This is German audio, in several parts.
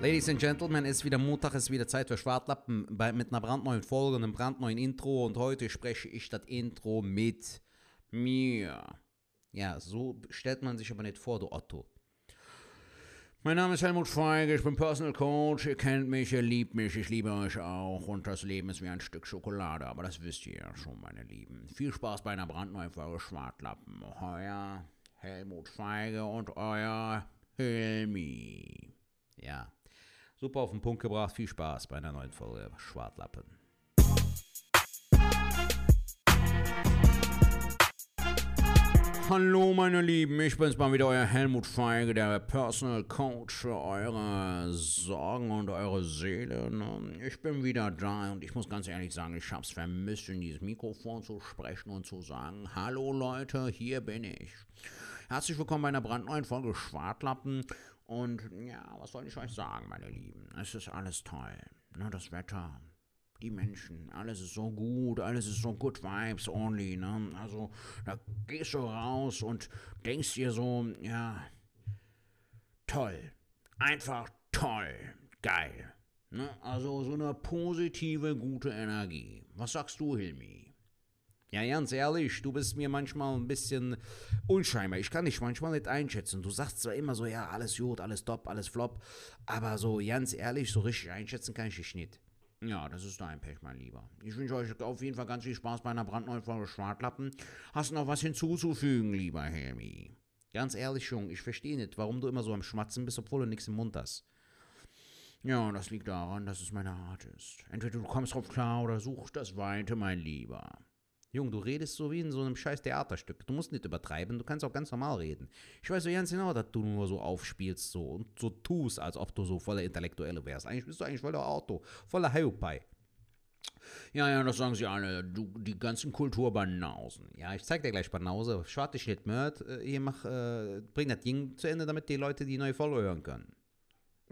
Ladies and Gentlemen, es ist wieder Montag, es ist wieder Zeit für Schwartlappen bei, mit einer brandneuen Folge, einem brandneuen Intro und heute spreche ich das Intro mit mir. Ja, so stellt man sich aber nicht vor, du Otto. Mein Name ist Helmut Feige, ich bin Personal Coach, ihr kennt mich, ihr liebt mich, ich liebe euch auch und das Leben ist wie ein Stück Schokolade, aber das wisst ihr ja schon, meine Lieben. Viel Spaß bei einer brandneuen Folge Schwartlappen. Euer Helmut Feige und euer Helmi. Ja, super auf den Punkt gebracht, viel Spaß bei einer neuen Folge Schwartlappen. Hallo meine Lieben, ich bin's mal wieder, euer Helmut Feige, der Personal Coach für eure Sorgen und eure Seele. ne? Ich bin wieder da und ich muss ganz ehrlich sagen, ich hab's vermisst, in dieses Mikrofon zu sprechen und zu sagen, hallo Leute, hier bin ich. Herzlich willkommen bei einer brandneuen Folge Schwartlappen und ja, was soll ich euch sagen, meine Lieben? Es ist alles toll, ne, das Wetter, die Menschen, alles ist so gut, alles ist so good vibes only, ne? Also, da gehst du raus und denkst dir so, ja, toll, einfach toll, geil. Ne? Also so eine positive, gute Energie. Was sagst du, Hilmi? Ja, ganz ehrlich, du bist mir manchmal ein bisschen unscheinbar. Ich kann dich manchmal nicht einschätzen. Du sagst zwar immer so, ja, alles gut, alles top, alles flop, aber so ganz ehrlich, so richtig einschätzen kann ich dich nicht. Ja, das ist dein Pech, mein Lieber. Ich wünsche euch auf jeden Fall ganz viel Spaß bei einer brandneuen Folge Schwartlappen. Hast du noch was hinzuzufügen, lieber Helmi? Ganz ehrlich, Jung, ich verstehe nicht, warum du immer so am Schmatzen bist, obwohl du nichts im Mund hast. Ja, das liegt daran, dass es meine Art ist. Entweder du kommst drauf klar oder suchst das Weite, mein Lieber. Jung, du redest so wie in so einem scheiß Theaterstück. Du musst nicht übertreiben, du kannst auch ganz normal reden. Ich weiß so ganz genau, dass du nur so aufspielst so und so tust, als ob du so voller Intellektuelle wärst. Eigentlich bist du eigentlich voller Auto, voller Heupai. Ja, ja, das sagen sie alle. Du, die ganzen Kulturbanausen. Ja, ich zeig dir gleich Banause. Schwarte nicht mört. Äh, Hier mach, äh, bring das Ding zu Ende, damit die Leute die neue Folge hören können.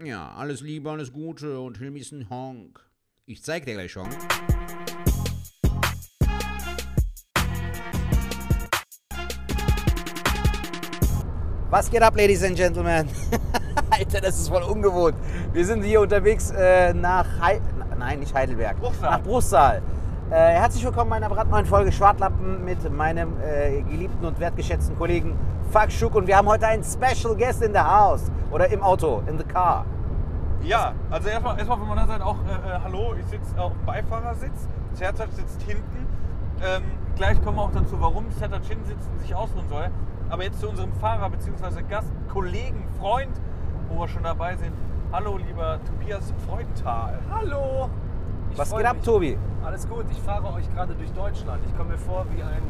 Ja, alles Liebe, alles Gute und Hilmi ist ein Honk. Ich zeig dir gleich Honk. Was geht ab, Ladies and Gentlemen? Alter, das ist voll ungewohnt. Wir sind hier unterwegs äh, nach Hei Nein, nicht Heidelberg. Bruchsal. Nach Bruchsal. Äh, herzlich willkommen bei einer brandneuen Folge Schwartlappen mit meinem äh, geliebten und wertgeschätzten Kollegen Fuck Schuck. Und wir haben heute einen Special Guest in the house. Oder im Auto, in the car. Ja, also erstmal, erstmal von meiner Seite auch äh, äh, Hallo, ich sitze auf dem Beifahrersitz, Zertat sitzt hinten. Ähm, gleich kommen wir auch dazu, warum Zertat hinten sitzt und sich ausruhen soll. Aber jetzt zu unserem Fahrer bzw. Gast, Kollegen, Freund, wo wir schon dabei sind. Hallo, lieber Tobias Freudenthal. Hallo! Ich Was geht ab, mich. Tobi? Alles gut, ich fahre euch gerade durch Deutschland. Ich komme mir vor wie ein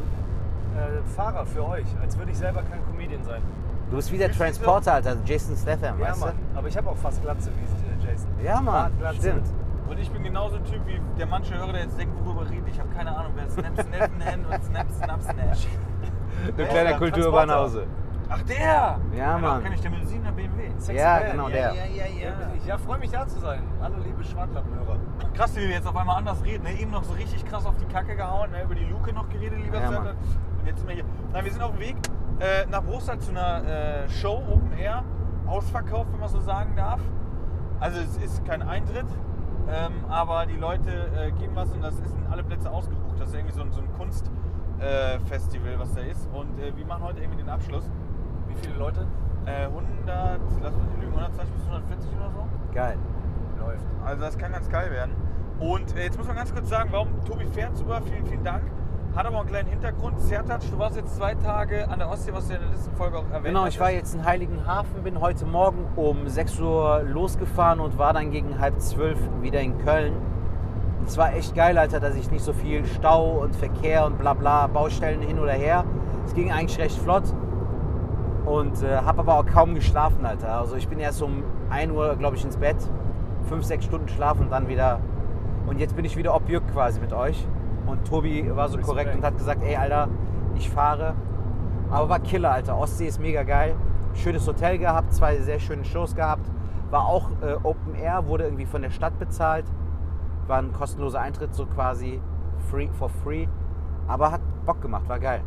äh, Fahrer für euch, als würde ich selber kein Comedian sein. Du bist wie der Transporter, Alter. Jason Statham, Ja, weißt Mann. Aber ich habe auch fast Glatze wie Jason. du? Ja, Mann. Stimmt. Und ich bin genauso ein Typ wie der manche Hörer, der jetzt denkt, worüber rede ich. Ich habe keine Ahnung, wer Snap Snap nennt und Snap Snap Snap. Oh, kleiner Kulturbanause. Ach, der! Ja, Mann. Kenn ich der mit dem 7er BMW. Sexy Ja, Man. genau, ja, der. Ja, ja, ja. Ich ja, freue mich da zu sein. Hallo liebe Schwartlappenhörer. Krass, wie wir jetzt auf einmal anders reden. Ne? Eben noch so richtig krass auf die Kacke gehauen, ne? über die Luke noch geredet, lieber Ja. Mann. Und jetzt sind wir hier. Nein, wir sind auf dem Weg äh, nach Bruchsal zu einer äh, Show, Open Air, Ausverkauf, wenn man so sagen darf. Also es ist kein Eintritt, ähm, aber die Leute äh, geben was und das ist sind alle Plätze ausgebucht. Das ist irgendwie so ein, so ein Kunstfestival, äh, Festival, was da ist. Und äh, wir machen heute irgendwie den Abschluss. Wie viele Leute? Äh, 100, lass uns nicht lügen, 120 bis 140 oder so. Geil. Läuft. Also das kann ganz geil werden. Und äh, jetzt muss man ganz kurz sagen, warum Tobi fährt super, vielen, vielen Dank. Hat aber einen kleinen Hintergrund. Zertatsch, du warst jetzt zwei Tage an der Ostsee, was du in der letzten Folge auch erwähnt Genau, ich war jetzt in Heiligenhafen, bin heute Morgen um 6 Uhr losgefahren und war dann gegen halb zwölf wieder in Köln. Es war echt geil, Alter, dass ich nicht so viel Stau und Verkehr und bla bla, Baustellen hin oder her. Es ging eigentlich recht flott und äh, habe aber auch kaum geschlafen, Alter. Also ich bin erst um 1 Uhr, glaube ich, ins Bett, 5, 6 Stunden Schlaf und dann wieder. Und jetzt bin ich wieder objück quasi mit euch. Und Tobi war so Respekt. korrekt und hat gesagt, ey, Alter, ich fahre. Aber war Killer, Alter. Ostsee ist mega geil. Schönes Hotel gehabt, zwei sehr schöne Shows gehabt. War auch äh, Open Air, wurde irgendwie von der Stadt bezahlt. War ein kostenloser Eintritt, so quasi free for free. Aber hat Bock gemacht, war geil.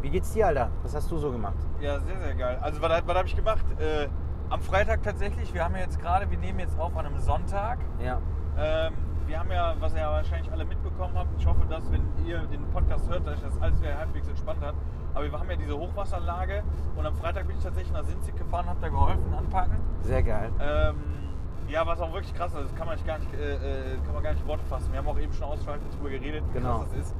Wie geht's dir, Alter? Was hast du so gemacht? Ja, sehr, sehr geil. Also was, was habe ich gemacht? Äh, Am Freitag tatsächlich, wir haben ja jetzt gerade, wir nehmen jetzt auf an einem Sonntag. Ja. Ähm, wir haben ja, was ihr ja wahrscheinlich alle mitbekommen habt, ich hoffe, dass, wenn ihr den Podcast hört, dass euch das alles wieder halbwegs entspannt hat. Aber wir haben ja diese Hochwasserlage und am Freitag bin ich tatsächlich nach Sinzig gefahren, hab da geholfen, anpacken. Sehr geil. Ähm, ja, was auch wirklich krass ist, das kann man, gar nicht, äh, äh, kann man gar nicht in Worte fassen. Wir haben auch eben schon ausschweifend drüber geredet, wie Genau. krass das ist.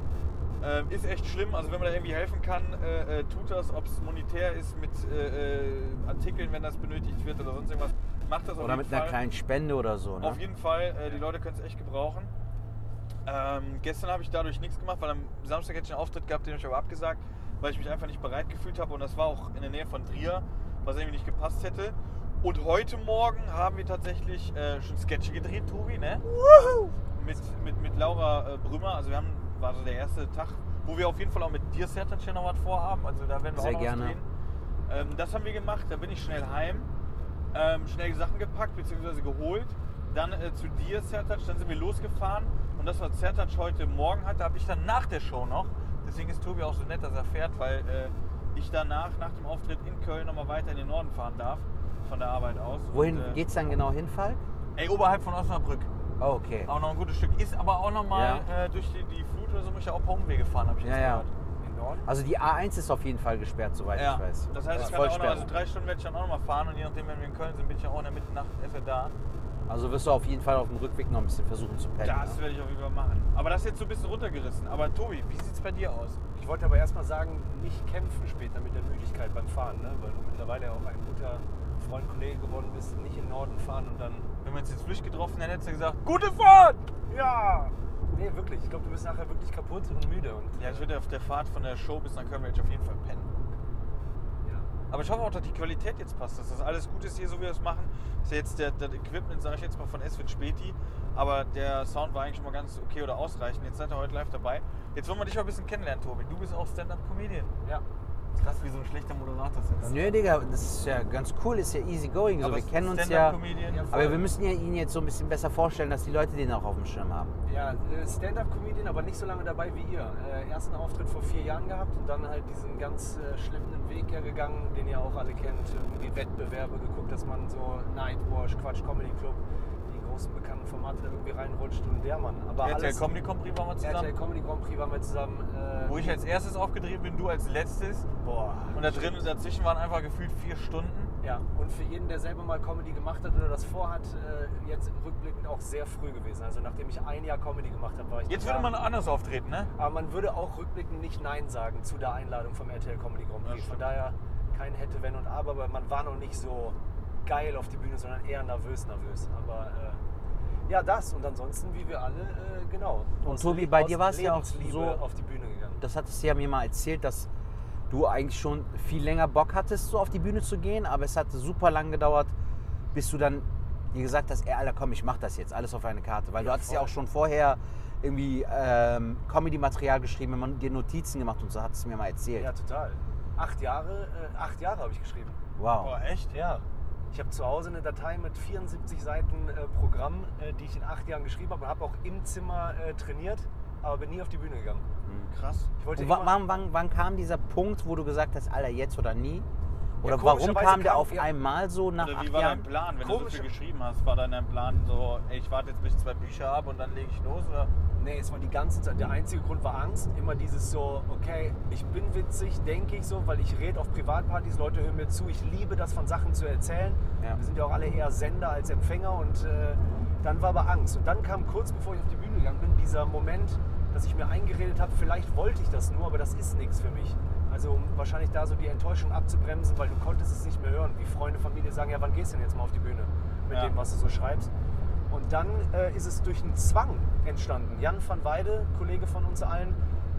Ähm, ist echt schlimm, also wenn man da irgendwie helfen kann, äh, äh, tut das, ob es monetär ist mit äh, äh, Artikeln, wenn das benötigt wird oder sonst irgendwas, macht das auf Oder jeden mit einer Fall. kleinen Spende oder so. Ne? Auf jeden Fall, äh, die Leute können es echt gebrauchen. Ähm, gestern habe ich dadurch nichts gemacht, weil am Samstag hätte ich einen Auftritt gehabt, den habe ich aber abgesagt, weil ich mich einfach nicht bereit gefühlt habe und das war auch in der Nähe von Trier, was irgendwie nicht gepasst hätte. Und heute Morgen haben wir tatsächlich äh, schon Sketche gedreht, Tobi, ne? Mit, mit, mit Laura äh, Brümmer, also wir haben, war so der erste Tag, wo wir auf jeden Fall auch mit dir, Sertac, hier noch was vorhaben, also da werden wir Sehr auch noch gerne. drehen. Ähm, das haben wir gemacht, da bin ich schnell heim, ähm, schnell die Sachen gepackt bzw. geholt. Dann äh, zu dir, Sertac, dann sind wir losgefahren. Und das, was Sertac heute Morgen hatte, habe ich dann nach der Show noch. Deswegen ist Tobi auch so nett, dass er fährt, weil äh, ich danach, nach dem Auftritt in Köln, nochmal weiter in den Norden fahren darf. Von der Arbeit aus. Wohin Und, äh, geht's dann genau hin, Falk? Ey, oberhalb von Osnabrück. Oh, okay. Auch noch ein gutes Stück. Ist aber auch nochmal äh, durch die, die Flut oder so, muss ich ja auch Umwege fahren, habe ich Ja, jetzt ja. gehört. Norden? Also die A1 ist auf jeden Fall gesperrt, soweit Ja, ich weiß. das heißt, Ja, ich kann auch noch, also drei Stunden werde ich dann auch noch mal fahren und je nachdem, wenn wir in Köln sind, bin ich ja auch in der Mitternacht erst da. Also wirst du auf jeden Fall auf dem Rückweg noch ein bisschen versuchen zu pennen. Das ne? werde ich auf jeden Fall machen. Aber das ist jetzt so ein bisschen runtergerissen. Aber Tobi, wie sieht es bei dir aus? Ich wollte aber erstmal sagen, nicht kämpfen später mit der Müdigkeit beim Fahren, ne? weil du mittlerweile ja auch ein guter Freund, Kollege geworden bist, nicht in den Norden fahren und dann. Wenn wir uns jetzt frisch getroffen hätten, hättest du gesagt, gute Fahrt! Ja! Nee, wirklich. Ich glaube, du bist nachher wirklich kaputt und müde. Und, Ja, ich würde auf der Fahrt von der Show bis nach Köln auf jeden Fall pennen. ja. Aber ich hoffe auch, dass die Qualität jetzt passt, dass das alles gut ist hier, so wie wir es machen. Ist ja jetzt der, das Equipment, sage ich jetzt mal, von Esvin Späti. Aber der Sound war eigentlich schon mal ganz okay oder ausreichend. Jetzt seid ihr heute live dabei. Jetzt wollen wir dich mal ein bisschen kennenlernen, Tobi. Du bist auch Stand-Up-Comedian. ja. Krass, wie so ein schlechter Moderator ist. Nö, Digga, das ist ja ganz cool, ist ja easy going. So, Aber wir kennen uns ja. Stand-Up-Comedian. Ja, Aber wir müssen ja ihn jetzt so ein bisschen besser vorstellen, dass die Leute den auch auf dem Schirm haben. Ja, äh, Stand-up-Comedian, aber nicht so lange dabei wie ihr. Äh, ersten Auftritt vor vier Jahren gehabt und dann halt diesen ganz äh, schleppenden Weg ja gegangen, den ihr auch alle kennt. Irgendwie Wettbewerbe geguckt, dass man so Nightwash, Quatsch Comedy Club, großen bekannten Formate irgendwie reinrutscht und der Mann. Aber RTL alles, Comedy Grand Prix waren wir RTL zusammen. Comedy Grand Prix waren wir zusammen. Äh, Wo ich als erstes aufgedreht bin, du als letztes. boah, Und da drin, dazwischen waren einfach gefühlt vier Stunden. Ja, und für jeden, der selber mal Comedy gemacht hat oder das vorhat, äh, jetzt rückblickend auch sehr früh gewesen. Also nachdem ich ein Jahr Comedy gemacht habe, war ich Jetzt würde man anders auftreten, ne? Aber man würde auch rückblickend nicht Nein sagen zu der Einladung vom RTL Comedy Grand Ja, Prix. Von stimmt. daher kein Hätte, Wenn und Aber, aber man war noch nicht so geil auf die Bühne, sondern eher nervös, nervös. Aber äh, ja, das und ansonsten, wie wir alle, äh, genau. Und Tobi, bei dir war es ja auch so- auf die Bühne gegangen. Das hattest du ja mir mal erzählt, dass du eigentlich schon viel länger Bock hattest, so auf die Bühne zu gehen, aber es hat super lang gedauert, bis du dann dir gesagt hast, ey, Alter, komm, ich mach das jetzt, alles auf eine Karte. Weil Ja, du hattest ja voll. auch schon vorher irgendwie ähm, Comedy-Material geschrieben, wenn man dir Notizen gemacht und so hattest du mir mal erzählt. Ja, total. Acht Jahre, äh, acht Jahre habe ich geschrieben. Wow. Boah, echt? Ja. Ich habe zu Hause eine Datei mit 74 Seiten äh, Programm, äh, die ich in acht Jahren geschrieben habe und habe auch im Zimmer äh, trainiert, aber bin nie auf die Bühne gegangen. Krass. Ich wollte Und wa- immer- wann, wann, wann kam dieser Punkt, wo du gesagt hast, Alter, jetzt oder nie? Oder Ja, warum kam der auf ja. einmal so nach Oder wie war Jahren? dein Plan, wenn du so viel geschrieben hast? War dann dein Plan so, ey, ich warte jetzt bis ich zwei Bücher habe und dann lege ich los? Oder? Nee, es war die ganze Zeit. Der einzige Grund war Angst. Immer dieses so, okay, ich bin witzig, denke ich so, weil ich rede auf Privatpartys, Leute hören mir zu. Ich liebe das, von Sachen zu erzählen. Ja. Wir sind ja auch alle eher Sender als Empfänger und äh, dann war aber Angst. Und dann kam kurz bevor ich auf die Bühne gegangen bin, dieser Moment, dass ich mir eingeredet habe, vielleicht wollte ich das nur, aber das ist nichts für mich. Also um wahrscheinlich da so die Enttäuschung abzubremsen, weil du konntest es nicht mehr hören. Wie Freunde, Familie sagen, ja, wann gehst du denn jetzt mal auf die Bühne mit Ja. dem, was du so schreibst? Und dann äh, ist es durch einen Zwang entstanden. Jan van Weide, Kollege von uns allen,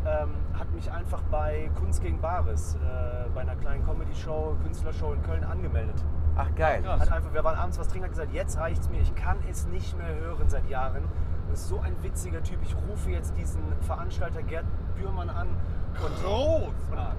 ähm, hat mich einfach bei Kunst gegen Bares, äh, bei einer kleinen Comedy-Show, Künstlershow in Köln angemeldet. Ach geil. Krass. Hat einfach, wir waren abends was trinken, hat gesagt, jetzt reicht's mir, ich kann es nicht mehr hören seit Jahren. Das ist so ein witziger Typ. Ich rufe jetzt diesen Veranstalter Gerd Bührmann an und, Groß!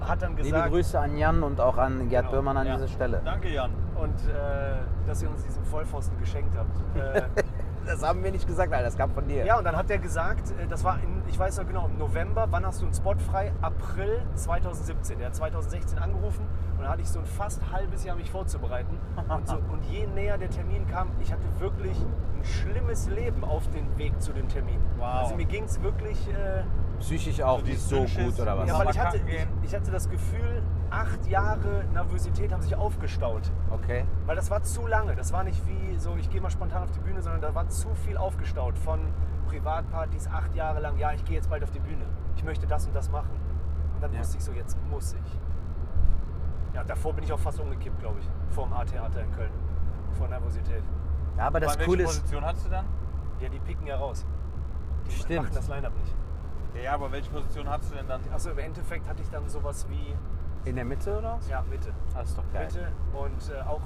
hat dann Liebe gesagt, Grüße an Jan und auch an Gerd Genau, Böhmann an ja. dieser Stelle. Danke, Jan. und äh, dass ihr uns diesen Vollpfosten geschenkt habt. Äh, Das haben wir nicht gesagt, Alter, das kam von dir. Ja, und dann hat er gesagt, äh, das war in, ich weiß noch genau, im November, wann hast du einen Spot frei? April 2017. Der hat 2016 angerufen und dann hatte ich so ein fast halbes Jahr mich vorzubereiten. Und, so, und je näher der Termin kam, ich hatte wirklich ein schlimmes Leben auf den Weg zu dem Termin. Wow. Also mir ging es wirklich... Äh, Psychisch auch nicht so Dünnschiss. gut oder was? ja, weil ich hatte, ich, ich hatte das Gefühl, acht Jahre Nervosität haben sich aufgestaut. Okay. Weil das war zu lange. Das war nicht wie so, ich gehe mal spontan auf die Bühne, sondern da war zu viel aufgestaut von Privatpartys acht Jahre lang. Ja, ich gehe jetzt bald auf die Bühne. Ich möchte das und das machen. Und dann Ja. wusste ich so, jetzt muss ich. Ja, davor bin ich auch fast umgekippt, glaube ich. Vor dem A-Theater in Köln. Vor Nervosität. Ja, aber das welche Coole ist, Position hattest du dann? Ja, die picken ja raus. Die Stimmt. machen das Line-Up nicht. Ja, aber welche Position hattest du denn dann? Achso, im Endeffekt hatte ich dann sowas wie, in der Mitte oder? was? ja, Mitte. Das ist doch geil. Mitte und äh, auch,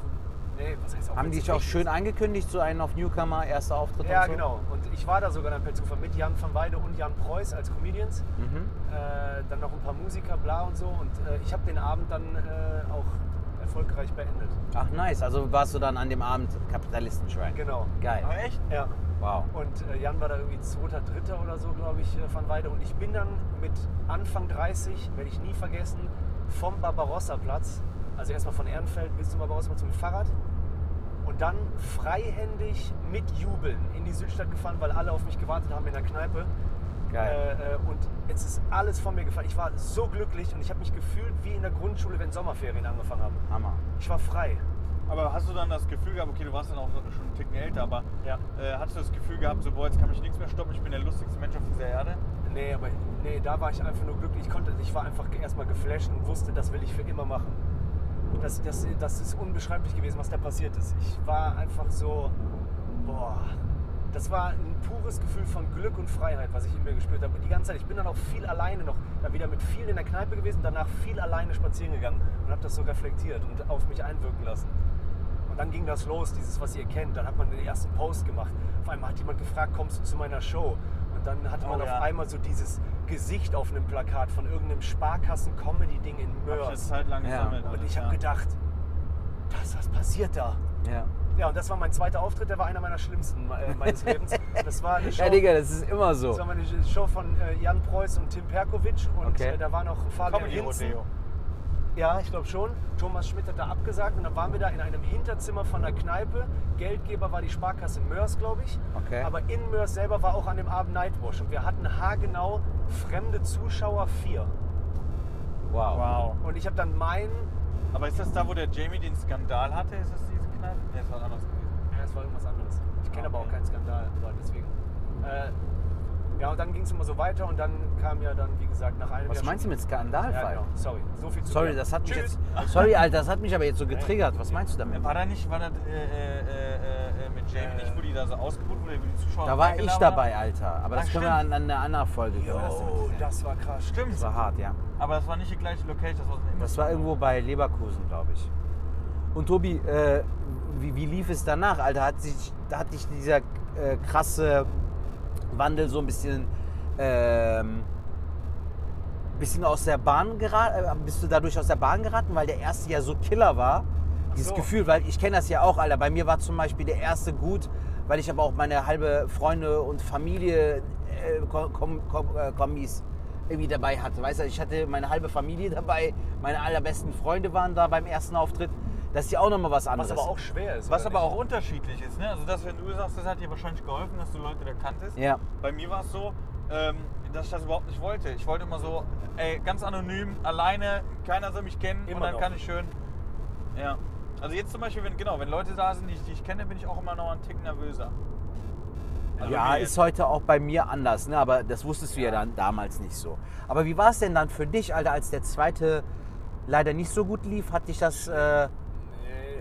nee, was heißt auch Haben die dich auch schön ist. angekündigt, so einen auf Newcomer, erster Auftritt Ja, und so? genau. Und ich war da sogar dann per Zufall mit Jan van Weide und Jan Preuß als Comedians. Mhm. Äh, dann noch ein paar Musiker, bla und so. Und äh, ich habe den Abend dann äh, auch erfolgreich beendet. Ach nice, also warst du dann an dem Abend Kapitalistenschwein. Genau. Geil. Aber echt? Ja. Wow. Und äh, Jan war da irgendwie zweiter, dritter oder so, glaube ich, äh, van Weide. Und ich bin dann mit Anfang 30, werde ich nie vergessen, vom Barbarossa-Platz, also erstmal von Ehrenfeld bis zum Barbarossa-Platz mit dem Fahrrad. Und dann freihändig mit Jubeln in die Südstadt gefahren, weil alle auf mich gewartet haben in der Kneipe. Geil. Äh, äh, und jetzt ist alles von mir gefallen. Ich war so glücklich und ich habe mich gefühlt wie in der Grundschule, wenn Sommerferien angefangen haben. Hammer. Ich war frei. Aber hast du dann das Gefühl gehabt, okay, du warst dann auch schon einen Ticken älter, aber Ja. äh, hattest du das Gefühl gehabt, so, boah, jetzt kann mich nichts mehr stoppen, ich bin der lustigste Mensch auf dieser Erde? Nee, aber nee, da war ich einfach nur glücklich. Ich konnte, ich war einfach erstmal geflasht und wusste, das will ich für immer machen. Das, das, das ist unbeschreiblich gewesen, was da passiert ist. Ich war einfach so, boah, das war ein pures Gefühl von Glück und Freiheit, was ich in mir gespürt habe. Und die ganze Zeit, ich bin dann auch viel alleine noch, dann wieder mit viel in der Kneipe gewesen, danach viel alleine spazieren gegangen und habe das so reflektiert und auf mich einwirken lassen. Und dann ging das los, dieses, was ihr kennt. Dann hat man den ersten Post gemacht. Auf einmal hat jemand gefragt, kommst du zu meiner Show? Und dann hatte man Oh, ja. auf einmal so dieses Gesicht auf einem Plakat von irgendeinem Sparkassen-Comedy-Ding in Hab ich eine Mörs. Zeit lang Ja. gesammelt. Und ich habe ja. gedacht, das, was passiert da? Ja. Ja, und das war mein zweiter Auftritt, der war einer meiner schlimmsten äh, meines Lebens. Das war eine Show, Ja, Digga, das ist immer so. das war meine Show von äh, Jan Preuß und Tim Perkovic. Und Okay. äh, da war noch Fabian Comedy Hinzen. Rodeo. Ja, ich glaube schon. Thomas Schmidt hat da abgesagt und dann waren wir da in einem Hinterzimmer von der Kneipe. Geldgeber war die Sparkasse Mörs, glaube ich. Okay. Aber in Mörs selber war auch an dem Abend Nightwash und wir hatten haargenau fremde Zuschauer vier. Wow. Wow. Und ich habe dann meinen, Aber ist das da, wo der Jamie den Skandal hatte? Ist das diese Kneipe? Nee, das war anders gewesen. ja, es war irgendwas anderes. Ich kenne aber auch Okay. keinen Skandal, aber deswegen. Äh, ja, und dann ging es immer so weiter und dann kam ja dann, wie gesagt, nach einem Was Jahr meinst du mit Skandalfall? Ja, genau. Sorry, so viel zu Sorry, das hat mich Tschüss. jetzt. Sorry, Alter, das hat mich aber jetzt so getriggert. Was meinst du damit? War da nicht, war da äh, äh, äh, äh, mit Jamie nicht, wo die da so ausgebucht wurde, wo die Zuschauer Da war ich dabei? Alter. Aber das Ach, können wir an, an einer anderen Folge das Oh, das war krass. Stimmt. Das war hart, ja. Aber das war nicht die gleiche Location, das war so ein Das war irgendwo bei Leverkusen, glaube ich. Und Tobi, äh, wie, wie lief es danach, Alter? Hat, sich, hat dich dieser äh, krasse Wandel so ein bisschen, ähm, bisschen aus der Bahn geraten? Äh, bist du dadurch aus der Bahn geraten, weil der erste ja so Killer war? Dieses so. Gefühl, weil ich kenne das ja auch, Alter. Bei mir war zum Beispiel der erste gut, weil ich aber auch meine halbe Freunde und Familie äh, Kom Kom Kom äh, Kommis irgendwie dabei hatte. Weißt du, ich hatte meine halbe Familie dabei, meine allerbesten Freunde waren da beim ersten Auftritt. Das ist ja auch nochmal was anderes. Was aber auch schwer ist. Was aber nicht? auch unterschiedlich ist. Ne? Also das, wenn du sagst, das hat dir wahrscheinlich geholfen, dass du Leute da kanntest. Ja. Bei mir war es so, ähm, dass ich das überhaupt nicht wollte. Ich wollte immer so, ey, ganz anonym, alleine, keiner soll mich kennen Immer und dann noch. kann ich schön. Ja. Also jetzt zum Beispiel, wenn, genau, wenn Leute da sind, die, ich- die ich kenne, bin ich auch immer noch einen Tick nervöser. Also Ja, ist heute auch bei mir anders, ne? aber das wusstest du ja, dann damals nicht so. Aber wie war es denn dann für dich, Alter, als der zweite leider nicht so gut lief? Hat dich das, äh,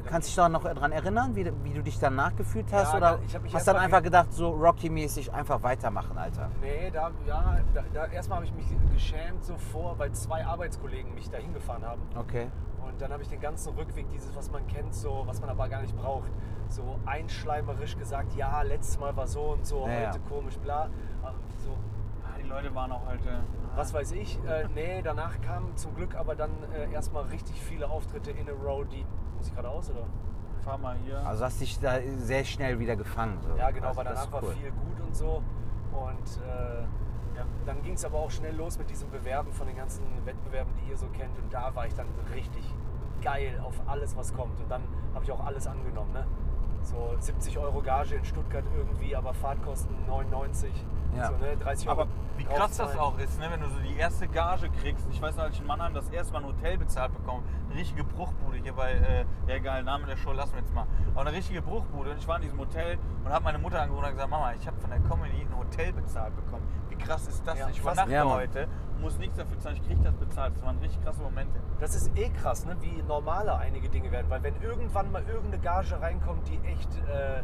kannst du dich da noch daran erinnern, wie, wie du dich danach gefühlt hast? Ja, Oder ich hab mich hast dann einfach ge- gedacht, so Rocky-mäßig einfach weitermachen, Alter? Nee, da, ja, da, da erstmal habe ich mich geschämt so vor, weil zwei Arbeitskollegen mich dahin gefahren haben. Okay. Und dann habe ich den ganzen Rückweg, dieses, was man kennt, so, was man aber gar nicht braucht, so einschleimerisch gesagt, ja, letztes Mal war so und so, Ja, ja. heute komisch, bla. Aber So, Ah, Die Leute waren auch heute. was weiß ich. Äh, nee, danach kamen zum Glück aber dann äh, erstmal richtig viele Auftritte in a row, die. Muss ich gerade aus, oder? Fahr mal hier. Also hast dich da sehr schnell wieder gefangen. So. Ja, genau, also, weil danach war cool. viel gut und so. Und äh, ja, dann ging es aber auch schnell los mit diesem Bewerben von den ganzen Wettbewerben, die ihr so kennt. Und da war ich dann richtig geil auf alles, was kommt. Und dann habe ich auch alles angenommen. Ne? So 70 Euro Gage in Stuttgart irgendwie, aber Fahrtkosten 99. Ja. So, ne? 30 Euro. Aber wie krass das auch ist, ne? wenn du so die erste Gage kriegst. Ich weiß noch, als ich in Mannheim das erste Mal ein Hotel bezahlt bekommen. Eine richtige Bruchbude hier bei, äh, ja egal, Name der Show lassen wir jetzt mal. Aber eine richtige Bruchbude. Und ich war in diesem Hotel und habe meine Mutter angerufen und gesagt, Mama, ich habe von der Comedy ein Hotel bezahlt bekommen. Wie krass ist das? Ja, ich fast- übernachte Ja, heute und muss nichts dafür zahlen. Ich kriege das bezahlt. Das waren richtig krasse Momente. Das ist eh krass, ne? wie normaler einige Dinge werden. Weil wenn irgendwann mal irgendeine Gage reinkommt, die echt äh,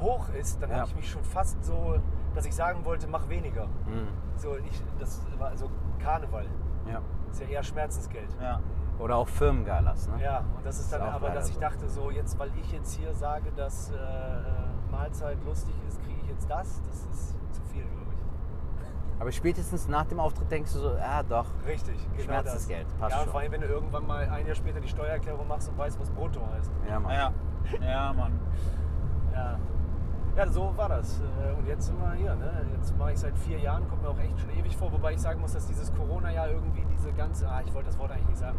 hoch ist, dann Ja. habe ich mich schon fast so, dass ich sagen wollte, mach weniger. Mhm. So, ich, das war so Karneval. Ja. ist ja eher Schmerzensgeld. Ja. Oder auch Firmengalas, ne? Ja, und das ist dann Ist aber, dass ich dachte, so jetzt, weil ich jetzt hier sage, dass äh, äh, Mahlzeit lustig ist, kriege ich jetzt das. Das ist zu viel, glaube ich. Aber spätestens nach dem Auftritt denkst du so, ja doch. Richtig, genau Schmerzensgeld, das. passt ja, schon. vor allem, wenn du irgendwann mal ein Jahr später die Steuererklärung machst und weißt, was Brutto heißt. Ja, Mann. Ja. Ja, Mann. Ja. Ja, so war das. Äh, Und jetzt sind wir hier. Ne? Jetzt mache ich seit vier Jahren, kommt mir auch echt schon ewig vor, wobei ich sagen muss, dass dieses Corona-Jahr irgendwie diese ganze, ah, ich wollte das Wort eigentlich nicht sagen,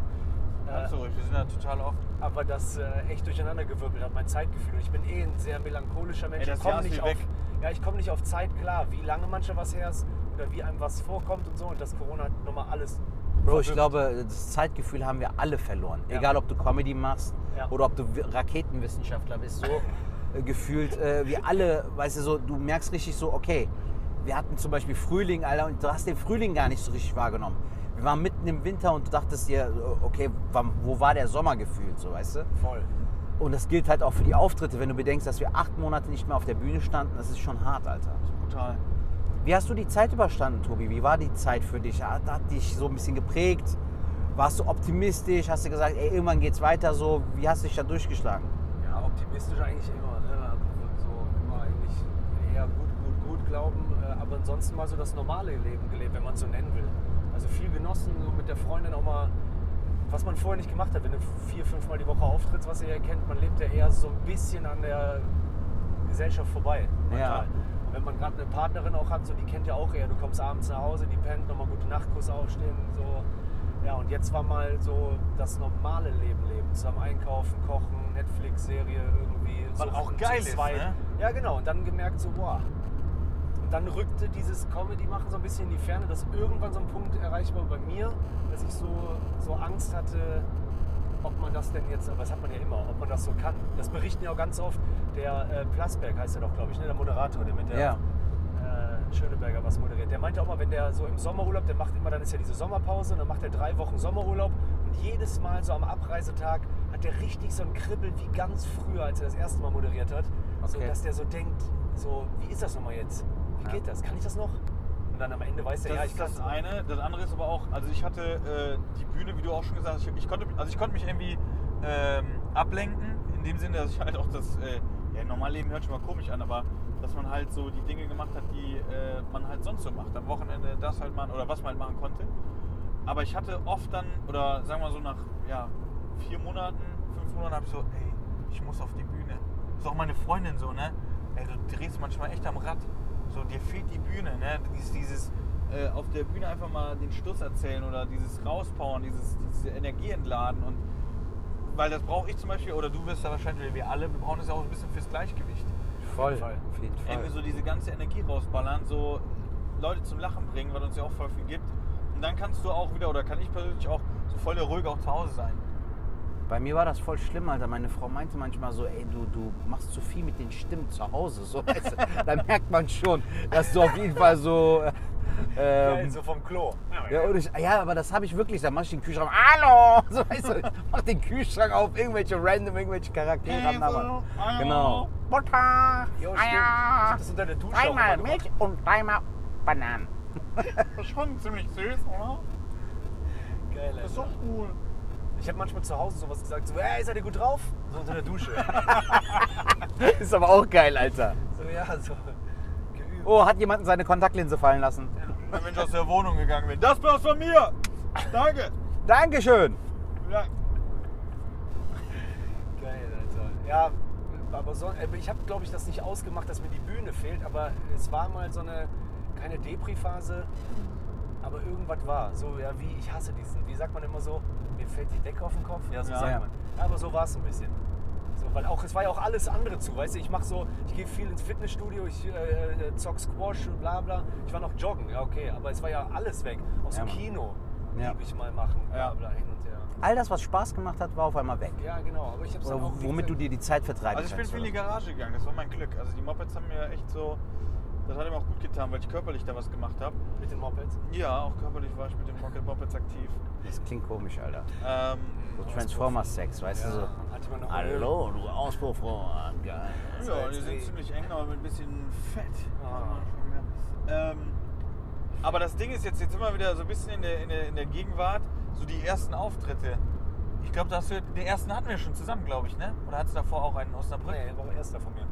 Ganz äh, ruhig, wir sind ja total oft. aber das äh, echt durcheinandergewirbelt hat, mein Zeitgefühl. Und ich bin eh ein sehr melancholischer Mensch. Ey, das ich komme nicht, auf, ja, ich komm nicht auf Zeit klar, wie lange manche was her ist oder wie einem was vorkommt und so. Und das Corona hat nochmal alles. Bro, ich glaube, das Zeitgefühl haben wir alle verloren. Ja. Egal, ob du Comedy machst Ja. oder ob du Wi- Raketenwissenschaftler bist. So äh, gefühlt, äh, wir alle, weißt du, so, du merkst richtig so, okay, wir hatten zum Beispiel Frühling, Alter, und du hast den Frühling gar nicht so richtig wahrgenommen. Wir waren mitten im Winter und du dachtest dir, okay, wann- wo war der Sommer gefühlt, so, weißt du? Voll. Und das gilt halt auch für die Auftritte, wenn du bedenkst, dass wir acht Monate nicht mehr auf der Bühne standen, das ist schon hart, Alter. Brutal. Wie hast du die Zeit überstanden, Tobi? Wie war die Zeit für dich? Hat, hat dich so ein bisschen geprägt? Warst du optimistisch? Hast du gesagt, ey, irgendwann geht's weiter so? Wie hast du dich da durchgeschlagen? Ja, optimistisch eigentlich immer. Ne? So immer eigentlich eher gut, gut, gut glauben. äh, Aber ansonsten mal so das normale Leben gelebt, wenn man es so nennen will. Also viel genossen, so mit der Freundin auch mal, was man vorher nicht gemacht hat. Wenn du vier, fünf Mal die Woche auftrittst, was ihr ja kennt, man lebt ja eher so ein bisschen an der Gesellschaft vorbei. Ja. Wenn man gerade eine Partnerin auch hat, so die kennt ja auch eher, du kommst abends nach Hause, die pennt, nochmal gute Nachtkuss aufstehen, so. Ja, und jetzt war mal so das normale Leben leben. Zusammen einkaufen, kochen, Netflix-Serie irgendwie. Was suchten auch geil ist, ne? Ja, genau. Und dann gemerkt so, boah. Und dann rückte dieses Comedy-Machen so ein bisschen in die Ferne, dass irgendwann so ein Punkt erreicht war bei mir, dass ich so, so Angst hatte, ob man das denn jetzt, aber das hat man ja immer, ob man das so kann. Das berichten ja auch ganz oft. Der äh, Plasberg heißt er doch, glaube ich, ne? der Moderator, der mit der Ja. äh, Schöneberger was moderiert. Der meinte auch mal, wenn der so im Sommerurlaub, der macht immer, dann ist ja diese Sommerpause, und dann macht er drei Wochen Sommerurlaub und jedes Mal so am Abreisetag hat der richtig so ein Kribbeln wie ganz früher, als er das erste Mal moderiert hat. So, Okay. dass der so denkt, so, wie ist das nochmal jetzt? Wie Ja. geht das? Kann ich das noch? Und dann am Ende weiß er, Das ja, ich ist kann das eine. Das andere ist aber auch, also ich hatte äh, die Bühne, wie du auch schon gesagt hast, ich, ich konnte, also ich konnte mich irgendwie ähm, ablenken, in dem Sinne, dass ich halt auch das, äh, ja, Normalleben hört schon mal komisch an, aber dass man halt so die Dinge gemacht hat, die äh, man halt sonst so macht. Am Wochenende das halt machen oder was man halt machen konnte. Aber ich hatte oft dann, oder sagen wir so nach ja, vier Monaten, fünf Monaten, habe ich so, ey, ich muss auf die Bühne. Das ist auch meine Freundin so, ne? Ey, du drehst manchmal echt am Rad. So, dir fehlt die Bühne, ne? Dieses, dieses äh, auf der Bühne einfach mal den Stuss erzählen oder dieses rauspowern, dieses, diese Energie entladen und weil das brauche ich zum Beispiel, oder du wirst ja wahrscheinlich, wir alle, wir brauchen das ja auch ein bisschen fürs Gleichgewicht. Voll. Fall. Auf jeden Fall. Irgendwie so diese ganze Energie rausballern, so Leute zum Lachen bringen, was uns ja auch voll viel gibt. Und dann kannst du auch wieder, oder kann ich persönlich auch so voll der Ruhige auch zu Hause sein. Bei mir war das voll schlimm, Alter. Meine Frau meinte manchmal so, ey, du, du machst zu viel mit den Stimmen zu Hause. So, weißt du, da merkt man schon, dass du auf jeden Fall so. Geil, Ähm, so vom Klo. ja, und ich, ja, aber das habe ich wirklich. Da mach ich den Kühlschrank. Hallo! So, weißt du, ich mach den Kühlschrank auf, irgendwelche random, irgendwelche Charaktere. Hey, so, hallo. genau. Butter, Jo. Eier, Das unter der Dusche immer Milch und dreimal Bananen. Schon ziemlich süß, oder? Geil, Das ist Alter. doch cool. Ich habe manchmal zu Hause sowas gesagt, so, hey, seid ihr gut drauf? So unter der Dusche. Ist aber auch geil, Alter. so, ja, so geübt. Oh, hat jemand seine Kontaktlinse fallen lassen? Wenn Mensch aus der Wohnung gegangen bin. Das war's von mir! Danke! Dankeschön. Ja. Geil, Alter. Ja, aber so, äh, ich habe, glaube ich, das nicht ausgemacht, dass mir die Bühne fehlt, aber es war mal so eine keine Depri-Phase, aber irgendwas war. So, ja, wie, ich hasse diesen, wie sagt man immer so, mir fällt die Decke auf den Kopf? Ja, so Ja. sagt Ja. man. Ja, aber so war es ein bisschen. So, weil auch, es war ja auch alles andere zu, weißt du, ich mache so, ich gehe viel ins Fitnessstudio, ich äh, äh, zock Squash und bla bla. Ich war noch joggen, ja okay, aber es war ja alles weg. Aus Ja, dem. Kino Ja. lieb ich mal machen, bla Ja. bla, hin und her. All das, was Spaß gemacht hat, war auf einmal weg. Ja, genau, aber ich Oder auch... womit du dir die Zeit vertreiben Also ich bin viel in die? Garage gegangen, das war mein Glück. Also die Mopeds haben mir echt so, das hat mir auch gut getan, weil ich körperlich da was gemacht habe. Mit den Mopeds? Ja, auch körperlich war ich mit den Rocket Mopeds aktiv. Das klingt komisch, Alter. Ähm, So Transformers-Sex, weißt du so. hatte man noch Hallo, du Auspuffrohr. Geil. ja, die sind ziemlich eng, aber mit ein bisschen Fett. Ah. Ähm, aber das Ding ist jetzt, jetzt sind wir wieder so ein bisschen in der, in der, in der Gegenwart, so die ersten Auftritte. Ich glaube, den ersten hatten wir schon zusammen, glaube ich, ne? Oder hattest du davor auch einen in Osnabrück? Nee, war erster von mir.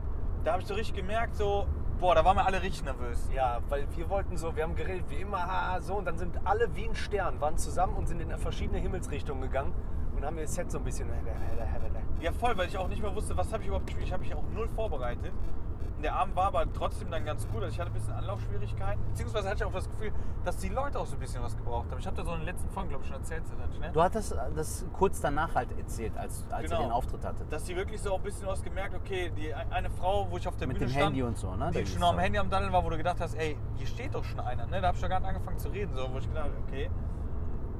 Da habe ich so richtig gemerkt, so, boah, da waren wir alle richtig nervös. Ja, weil wir wollten so, wir haben geredet wie immer, so, und dann sind alle wie ein Stern, waren zusammen und sind in verschiedene Himmelsrichtungen gegangen und haben ihr Set so ein bisschen. Ja, voll, weil ich auch nicht mehr wusste, was habe ich überhaupt gespielt. Ich habe mich auch null vorbereitet. Der Abend war aber trotzdem dann ganz gut. Also ich hatte ein bisschen Anlaufschwierigkeiten. Beziehungsweise hatte ich auch das Gefühl, dass die Leute auch so ein bisschen was gebraucht haben. Ich habe da so in den letzten Folgen, glaube ich, schon erzählt, ne? Du hattest das kurz danach halt erzählt, als, als Genau. ihr den Auftritt hattet. dass die wirklich so ein bisschen was gemerkt, okay, die eine Frau, wo ich auf der Mit Bühne dem stand, Handy und so, ne? die schon am. Handy am Daddeln war, wo du gedacht hast, ey, hier steht doch schon einer, ne? Da habe ich doch gar nicht angefangen zu reden, so, wo ich gedacht habe, okay.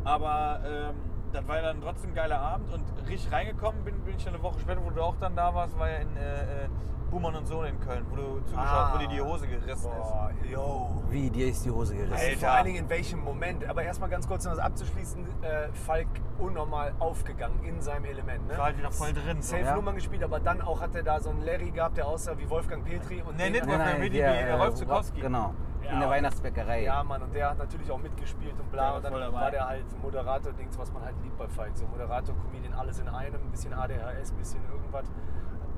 Aber ähm, das war ja dann trotzdem ein geiler Abend und richtig reingekommen bin, bin ich dann eine Woche später, wo du auch dann da warst, war ja in äh, äh, Buhmann und Sohn in Köln, wo du zugeschaut, wo dir die Hose gerissen ist. Boah, yo. Wie, dir ist die Hose gerissen? Also vor allen Dingen in welchem Moment. Aber erstmal ganz kurz, um das abzuschließen, äh, Falk unnormal aufgegangen in seinem Element. Ne? War halt wieder voll drin. Safe Ja. Nummern gespielt, aber dann auch hat er da so einen Larry gehabt, der aussah wie Wolfgang Petri. Und Nee, nicht Wolfgang Petri, wie, Rolf Zukowski. Genau, Ja, in der und- Weihnachtsbäckerei. Ja, Mann, und der hat natürlich auch mitgespielt und bla. war Und dann dabei. war der halt Moderator-Dings, was man halt liebt bei Falk. So Moderator, Comedian, alles in einem, ein bisschen ADHS, ein bisschen irgendwas.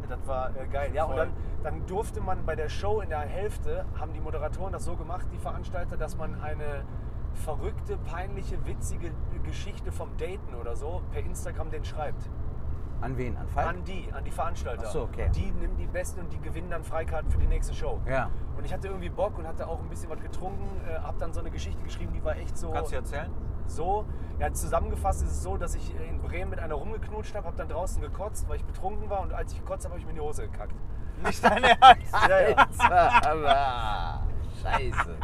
Das war äh, geil. Ja, und Voll. dann, dann durfte man bei der Show in der Hälfte, haben die Moderatoren das so gemacht, die Veranstalter, dass man eine verrückte, peinliche, witzige Geschichte vom Daten oder so per Instagram den schreibt. An wen? An Falk? An die, an die Veranstalter. Ach so, okay. Und die nehmen die Besten und die gewinnen dann Freikarten für die nächste Show. Ja. Und ich hatte irgendwie Bock und hatte auch ein bisschen was getrunken, äh, hab dann so eine Geschichte geschrieben, die war echt so. Kannst du erzählen? So, ja, zusammengefasst ist es so, dass ich in Bremen mit einer rumgeknutscht habe, habe dann draußen gekotzt, weil ich betrunken war und als ich gekotzt habe, habe ich mir in die Hose gekackt. Nicht dein Ernst? Ja, ja. Aber, scheiße.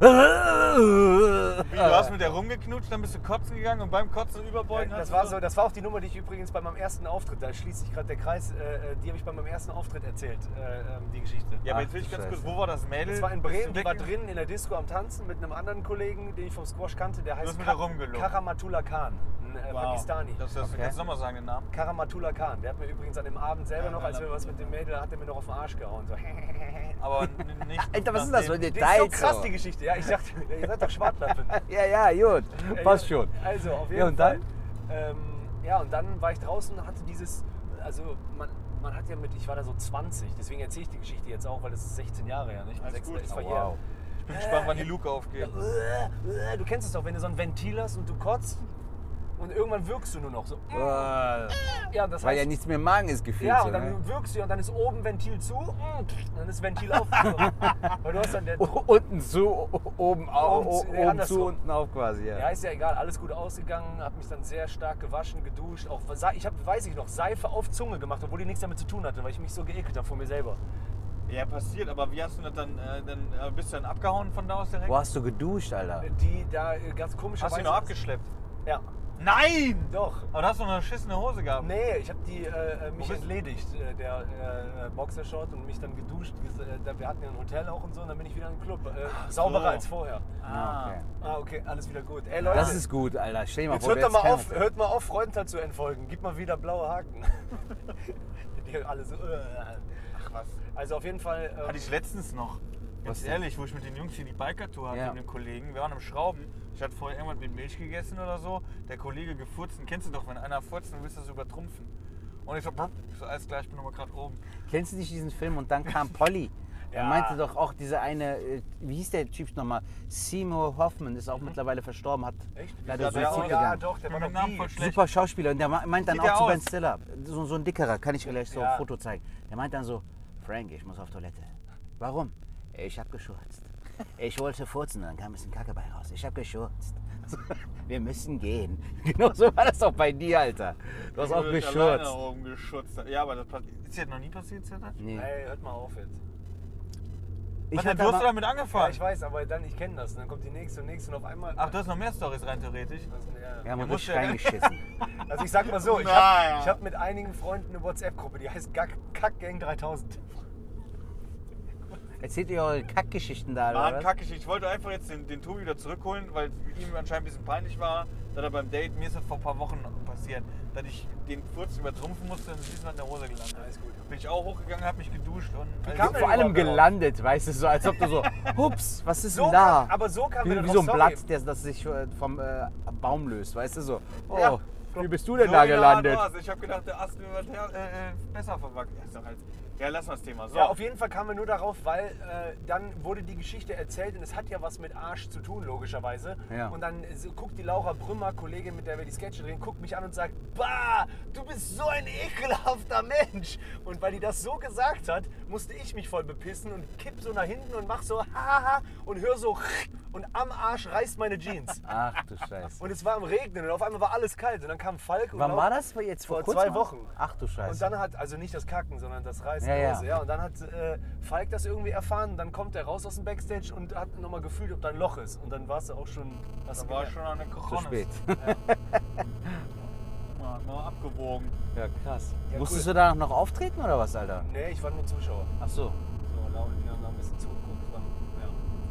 Wie, du hast mit der rumgeknutscht, dann bist du kotzen gegangen und beim Kotzen überbeugen Das war, so, das war auch die Nummer, die ich übrigens bei meinem ersten Auftritt, da schließt sich gerade der Kreis, äh, äh, die habe ich bei meinem ersten Auftritt erzählt, äh, ähm, die Geschichte. Ja, aber jetzt will ich ganz kurz, wo war das Mädel? Das war in Bremen, die war drin in der Disco am Tanzen mit einem anderen Kollegen, den ich vom Squash kannte, der heißt hast mit der Ka- rumgelogen. Karamatullah Khan, ein äh, Wow. Pakistani. Das, das, Okay. Kannst du nochmal sagen, den Namen? Karamatullah Khan, der hat mir übrigens an dem Abend selber Ja, noch, als wir ja. was mit dem Mädel, hat er mir noch auf den Arsch gehauen. So. Aber nicht. Alter, was ist das für ein nachdem- Die ist so Detail? krass, die Geschichte. Ja, ich dachte, ihr seid doch Schwartlappen. Ja, ja, gut. Passt schon. Also, auf jeden Ja, und Fall. dann? Ähm, ja, und dann war ich draußen und hatte dieses, also man, man hat ja mit, ich war da so 20, deswegen erzähle ich die Geschichte jetzt auch, weil das ist 16 Jahre her, nicht? Alles Sechs- gut. ist Oh, verjährt. wow. Ich bin gespannt, wann die Luke aufgeht. Du kennst es doch, wenn du so ein Ventil hast und du kotzt und irgendwann wirkst du nur noch so. Weil Ja, das heißt, ja nichts mehr im Magen ist gefühlt. ja, und dann ne? wirkst du und dann ist oben Ventil zu und dann ist Ventil auf. Weil du hast dann der. Unten zu, oben, au, Oben nee, oben zu, unten auf quasi. Ja. Ja, ist ja egal, alles gut ausgegangen, habe mich dann sehr stark gewaschen, geduscht, auch Se- ich habe, weiß ich noch, Seife auf Zunge gemacht, obwohl die nichts damit zu tun hatte, weil ich mich so geekelt habe vor mir selber. Ja, passiert, aber wie hast du das dann, äh, dann äh, bist du dann abgehauen von da aus direkt? Wo hast du geduscht, Alter? Die da äh, ganz komische Hast du ihn noch abgeschleppt? Ja, Nein! doch. Aber du hast doch eine beschissene Hose gehabt. Nee, ich habe die äh, äh, mich bist- entledigt, äh, der äh, äh, Boxershort und mich dann geduscht. ges- Äh, da- wir hatten ja ein Hotel auch und so und dann bin ich wieder im Club. Äh, sauberer so. als vorher. Ah, okay. Ah, okay, alles wieder gut. Ey Leute, Das ist gut, Alter. Stell dir mal jetzt vor, hört du doch mal auf, hört mal auf, Freudenthal zu entfolgen. Gib mal wieder blaue Haken. die alle so. Äh. Ach was. Also auf jeden Fall. ähm, Hatte ich letztens noch. Ganz Was denn? ehrlich, wo ich mit den Jungs hier die Biker-Tour hatte Ja. mit dem Kollegen. Wir waren am Schrauben. Ich hatte vorher irgendwas mit Milch gegessen oder so. Der Kollege gefurzt. Kennst du doch, wenn einer furzt, dann willst du das übertrumpfen. Und ich so, ich so alles klar, ich bin nochmal gerade oben. Kennst du nicht diesen Film? Und dann kam Polly. Er Ja. meinte doch auch diese eine, äh, wie hieß der Typ nochmal? Seymour Hoffman ist auch mittlerweile verstorben, hat Echt? leider Suizid aus? ja, begangen. doch, der Ich war doch Namen voll schlecht. Super Schauspieler und der me- meint dann auch zu aus? Ben Stiller, so, so ein dickerer, kann ich gleich so Ja. ein Foto zeigen. Der meint dann so, Frank, ich muss auf Toilette. Warum? Ich hab geschurzt. Ich wollte furzen, dann kam ein bisschen Kacke bei raus. Ich hab geschurzt. Wir müssen gehen. Genau so war das auch bei dir, Alter. Du hast auch Ich alleine geschurzt. oben geschutzt. Ja, aber das ist jetzt noch nie passiert, Zitter? Nee. Ey, hört mal auf jetzt. Ich Was du hast aber- damit Ja, angefangen? ich weiß, aber dann, ich kenne das. Und dann kommt die nächste und nächste und auf einmal. Ach, du hast noch mehr Stories rein theoretisch. Also, ja. Wir haben Ja, richtig du- reingeschissen. Also ich sag mal so, ich habe ja. hab mit einigen Freunden eine WhatsApp-Gruppe, die heißt Kackgang 3000. Erzählt ihr eure Kackgeschichten da, Mann, oder was? kacke ich. Wollte einfach jetzt den, den Tobi wieder zurückholen, weil es ihm anscheinend ein bisschen peinlich war, dass er beim Date, mir ist das vor ein paar Wochen passiert, dass ich den Furz übertrumpfen musste und es ist in der Hose gelandet. Alles gut. Bin ich auch hochgegangen, habe mich geduscht und... kam Also, der Vor allem gelandet, weißt du, so als ob du so, hups, was ist So denn da? kam- aber so kam wie, mir wie so ein drauf, Blatt, sorry. der, das sich äh, vom äh, Baum löst, weißt du, so. Oh, Ja. wie bist du denn so da gelandet? War's. Ich habe gedacht, der Ast wird äh, äh, besser verwachsen. Ja, lass mal das Thema. So. Ja, auf jeden Fall kamen wir nur darauf, weil äh, dann wurde die Geschichte erzählt und es hat ja was mit Arsch zu tun, logischerweise. Ja. Und dann so, guckt die Laura Brümmer, Kollegin, mit der wir die Sketche drehen, guckt mich an und sagt, bah, du bist so ein ekelhafter Mensch. Und weil die das so gesagt hat, musste ich mich voll bepissen und kipp so nach hinten und mach so, haha, und hör so, und am Arsch reißt meine Jeans. Ach du Scheiße. Und es war am Regnen und auf einmal war alles kalt. Und dann kam Falk und Wann war das? Jetzt vor, Vor zwei Wochen. Ach du Scheiße. Und dann hat, also nicht das Kacken, sondern das Reißen Ja, der ja. Ja. Und dann hat äh, Falk das irgendwie erfahren. Dann kommt er raus aus dem Backstage und hat nochmal gefühlt, ob da ein Loch ist. Und dann warst du auch schon. Hast da du war schon an der Zu Kochonis. spät. Ja, mal abgewogen. Ja, krass. Ja, Musstest cool. du da noch auftreten oder was, Alter? Nee, ich war nur Zuschauer. Ach so. So, laut, wir haben da ein bisschen.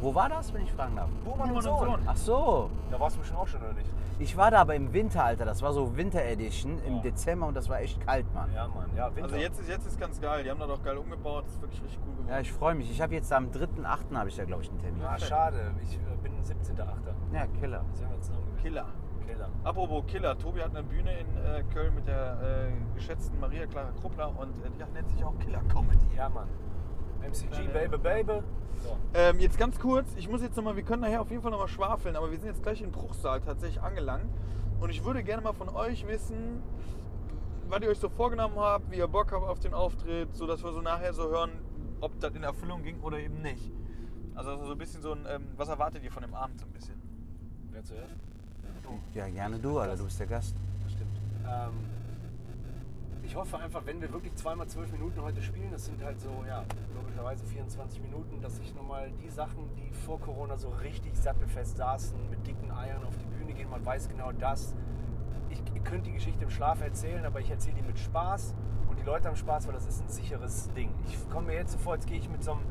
Wo war das, wenn ich fragen darf? Buhmann und Sohn. Sohn. Ach so. Da warst du bestimmt auch schon, oder nicht? Ich war da aber im Winter, Alter. Das war so Winter Edition im Ja. Dezember und das war echt kalt, Mann. Ja, Mann. Ja, Winter. Also jetzt ist, jetzt ist ganz geil. Die haben da doch geil umgebaut. Das ist wirklich richtig cool geworden. Ja, ich freue mich. Ich habe jetzt am 3.8. habe ich da, glaube ich, einen Termin. Ah, schade. Ich äh, bin 17.8. Ja, Killer. Sehen wir uns zusammen. Killer. Killer. Apropos Killer, Tobi hat eine Bühne in äh, Köln mit der äh, geschätzten Maria Clara Kruppler und äh, die nennt sich auch Killer Comedy. Ja, Mann. MCG, Baby, Baby. So. Ähm, jetzt ganz kurz, ich muss jetzt nochmal, wir können nachher auf jeden Fall nochmal schwafeln, aber wir sind jetzt gleich in Bruchsal tatsächlich angelangt. Und ich würde gerne mal von euch wissen, was ihr euch so vorgenommen habt, wie ihr Bock habt auf den Auftritt, sodass wir so nachher so hören, ob das in Erfüllung ging oder eben nicht. Also so ein bisschen so ein, ähm, was erwartet ihr von dem Abend so ein bisschen? Wer zuerst? Ja, gerne du, Alter. Du bist der Gast. Stimmt. Ähm, ich hoffe einfach, wenn wir wirklich zweimal zwölf Minuten heute spielen, das sind halt so, ja, logischerweise 24 Minuten, dass ich nochmal die Sachen, die vor Corona so richtig sattelfest saßen, mit dicken Eiern auf die Bühne gehen, man weiß genau das. Ich, ihr könnt die Geschichte im Schlaf erzählen, aber ich erzähle die mit Spaß und die Leute haben Spaß, weil das ist ein sicheres Ding. Ich komme mir jetzt so vor, als gehe ich mit so einem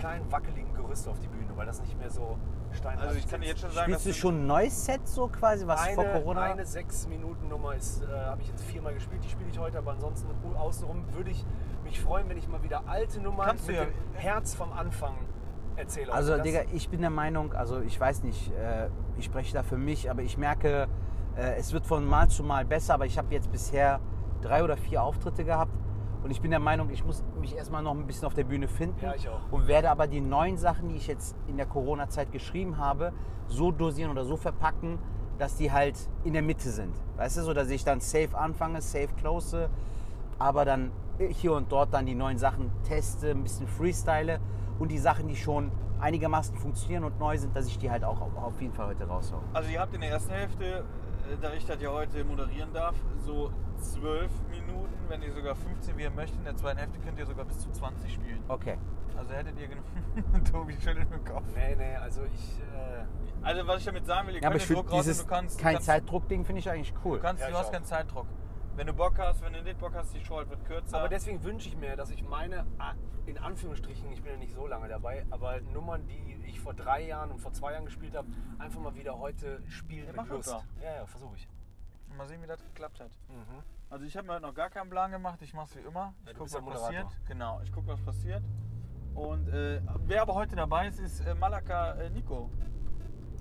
kleinen wackeligen Gerüst auf die Bühne, weil das nicht mehr so steinhart Also ich kann dir jetzt schon sagen, Spielst du dass schon ein neues Set so quasi, was eine, vor Corona? Eine 6-Minuten-Nummer ist, äh, habe ich jetzt viermal gespielt, die spiele ich heute, aber ansonsten außenrum würde ich mich freuen, wenn ich mal wieder alte Nummern Kannst du mit ja- dem Herz vom Anfang erzähle. Also, das, Digga, ich bin der Meinung, also ich weiß nicht, äh, ich spreche da für mich, aber ich merke, äh, es wird von Mal zu Mal besser, aber ich habe jetzt bisher drei oder vier Auftritte gehabt und ich bin der Meinung, ich muss mich erstmal noch ein bisschen auf der Bühne finden Ja, ich auch. und werde aber die neuen Sachen, die ich jetzt in der Corona-Zeit geschrieben habe, so dosieren oder so verpacken, dass die halt in der Mitte sind. Weißt du, so dass ich dann safe anfange, safe close, aber dann hier und dort dann die neuen Sachen teste, ein bisschen freestyle und die Sachen, die schon einigermaßen funktionieren und neu sind, dass ich die halt auch auf, jeden Fall heute raushaue. Also ihr habt in der ersten Hälfte, da ich das ja heute moderieren darf, so zwölf Minuten, wenn ihr sogar 15, wie ihr möchtet. In der zweiten Hälfte könnt ihr sogar bis zu 20 spielen. Okay. Also hättet ihr genug. Tobi schüttelt mit dem Kopf. Nee, nee, also ich. Äh, Also was ich damit sagen will, ihr Ja, könnt ich den Druck raus und du kannst. kein Zeitdruck-Ding finde ich eigentlich cool. Du, kannst, Ja, du hast auch. keinen Zeitdruck. Wenn du Bock hast, wenn du nicht Bock hast, die Show wird kürzer. aber deswegen wünsche ich mir, dass ich meine, ah, in Anführungsstrichen, ich bin ja nicht so lange dabei, aber Nummern, die ich vor drei Jahren und vor zwei Jahren gespielt habe, einfach mal wieder heute spielen Ja, mit mach das Lust. Ja, ja, versuche ich. Mal sehen, wie das geklappt hat. Mhm. Also ich habe mir heute noch gar keinen Plan gemacht. Ich mache es wie immer. Ich Ja, gucke, was passiert. Genau, ich gucke, was passiert. Und äh, wer aber heute dabei ist, ist äh, Malaka äh, Nico.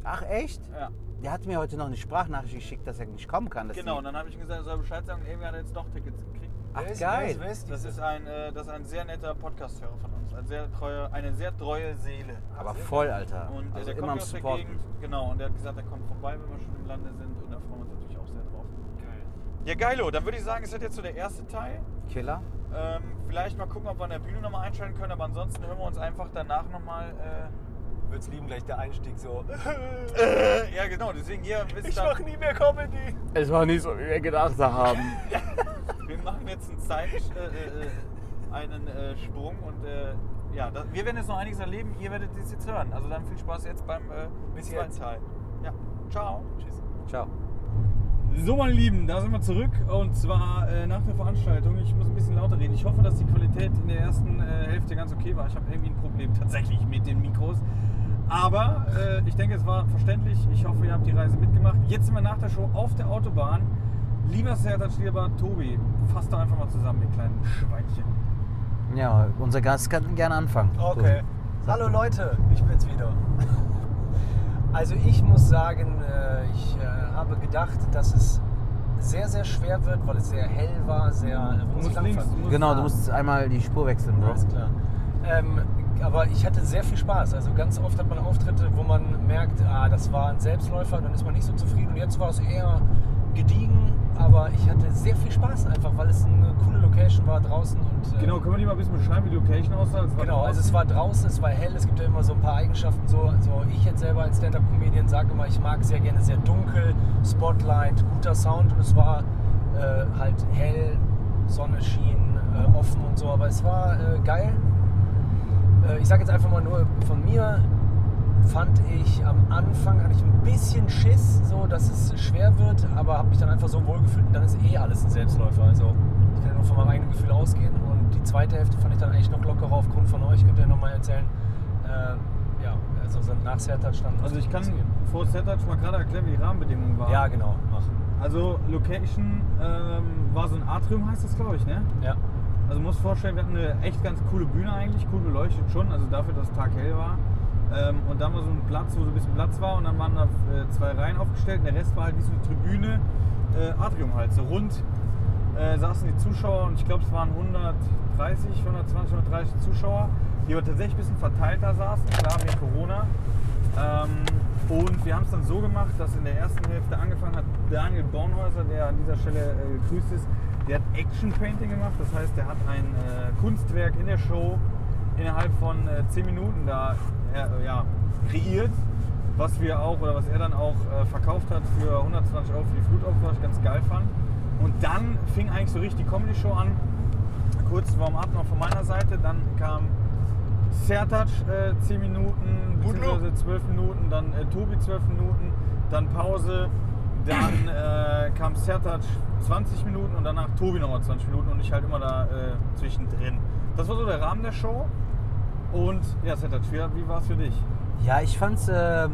Ach echt? Ja, Der hat mir heute noch eine Sprachnachricht geschickt, dass er nicht kommen kann. Genau. Und dann habe ich ihm gesagt, er soll Bescheid sagen. Irgendwie hat er jetzt doch Tickets gekriegt. ach Wer ist- geil. Wer ist, wer ist Das ist ein, äh, das ist ein sehr netter Podcast-Hörer von uns. Ein sehr treue, eine sehr treue Seele. Aber sehr voll, Alter. Und äh, also der immer kommt aus der. Gegend. Genau, und der hat gesagt, er kommt vorbei, wenn wir schon im Lande sind. Und da freuen wir uns natürlich auch sehr drauf. Geil. Ja, geilo. Dann würde ich sagen, ist das jetzt so der erste Teil. Killer. Ähm, vielleicht mal gucken, ob wir an der Bühne nochmal einschalten können, aber ansonsten hören wir uns einfach danach nochmal. Äh, Würd's lieben, gleich der Einstieg so. äh, ja, genau, deswegen hier wisst Ich ihr, mach nie mehr Comedy. Es war nicht so, wie wir gedacht haben. wir machen jetzt einen Zeit, äh, äh, einen äh, Sprung und äh, ja, das, wir werden jetzt noch einiges erleben, ihr werdet das jetzt hören. Also dann viel Spaß jetzt beim äh, Bis zweiten jetzt. Teil. Ja, ciao. Tschüss. Ciao. So, meine Lieben, da sind wir zurück und zwar äh, nach der Veranstaltung. Ich muss ein bisschen lauter reden. Ich hoffe, dass die Qualität in der ersten äh, Hälfte ganz okay war. Ich habe irgendwie ein Problem tatsächlich mit den Mikros. Aber äh, ich denke, es war verständlich. Ich hoffe, ihr habt die Reise mitgemacht. Jetzt sind wir nach der Show auf der Autobahn. Lieber Sertac, lieber Tobi, fass doch einfach mal zusammen, ihr kleinen Schweinchen. Ja, unser Gast kann gerne anfangen. Okay. Hallo Leute, ich bin's wieder. Also ich muss sagen, äh, ich äh, habe gedacht, dass es sehr, sehr schwer wird, weil es sehr hell war, sehr... Du musst links. Du musst Genau, du musst einmal die Spur wechseln, Bro. Alles klar. Ähm, aber ich hatte sehr viel Spaß. Also ganz oft hat man Auftritte, wo man merkt, ah, das war ein Selbstläufer, dann ist man nicht so zufrieden. Und jetzt war es eher gediegen, aber ich hatte sehr viel Spaß einfach, weil es eine coole Location war draußen. Und, äh, Genau, können wir die mal ein bisschen beschreiben, wie die Location aussah? Genau, also es war draußen, es war hell, es gibt ja immer so ein paar Eigenschaften. So, also ich jetzt selber als Stand-Up-Comedian sage immer, ich mag sehr gerne sehr dunkel, Spotlight, guter Sound und es war äh, halt hell, Sonne schien, äh, offen und so, aber es war äh, geil. Äh, ich sage jetzt einfach mal nur von mir, fand ich am Anfang hatte ich ein bisschen Schiss, so dass es schwer wird, aber habe mich dann einfach so wohl gefühlt und dann ist eh alles ein Selbstläufer. Also ich kann nur von meinem eigenen Gefühl ausgehen und die zweite Hälfte fand ich dann eigentlich noch lockerer aufgrund von euch, könnt ihr nochmal erzählen. Äh, ja, also so nach Sertac dann. Also ich kann vor Sertac mal gerade erklären, wie die Rahmenbedingungen waren. Ja, genau, mach. Also Location ähm, war so ein Atrium, heißt das glaube ich, ne? Ja, Also musst vorstellen, wir hatten eine echt ganz coole Bühne eigentlich, cool beleuchtet schon, also dafür, dass Tag hell war. Ähm, und dann war so ein Platz, wo so ein bisschen Platz war und dann waren da äh, zwei Reihen aufgestellt und der Rest war halt wie so eine Tribüne, äh, Atrium halt, so rund äh, saßen die Zuschauer und ich glaube es waren 130, 120, 130 Zuschauer, die aber tatsächlich ein bisschen verteilter saßen, klar wegen Corona. Ähm, und wir haben es dann so gemacht, dass in der ersten Hälfte angefangen hat Daniel Bornhäuser, der an dieser Stelle gegrüßt ist, der hat Action Painting gemacht. Das heißt, der hat ein äh, Kunstwerk in der Show innerhalb von äh, 10 Minuten da äh, ja, kreiert, was wir auch oder was er dann auch äh, verkauft hat für 120 Euro für die Flutopfer, was ich ganz geil fand. Und dann fing eigentlich so richtig die Comedy-Show an. Kurz Warm-up noch von meiner Seite, dann kam Sertac äh, 10 Minuten, beziehungsweise 12 Minuten, dann äh, Tobi 12 Minuten, dann Pause, dann äh, kam Sertac 20 Minuten und danach Tobi nochmal 20 Minuten und ich halt immer da äh, zwischendrin. Das war so der Rahmen der Show. Und ja, Sertac, wie, war es für dich? Ja, ich fand's, äh,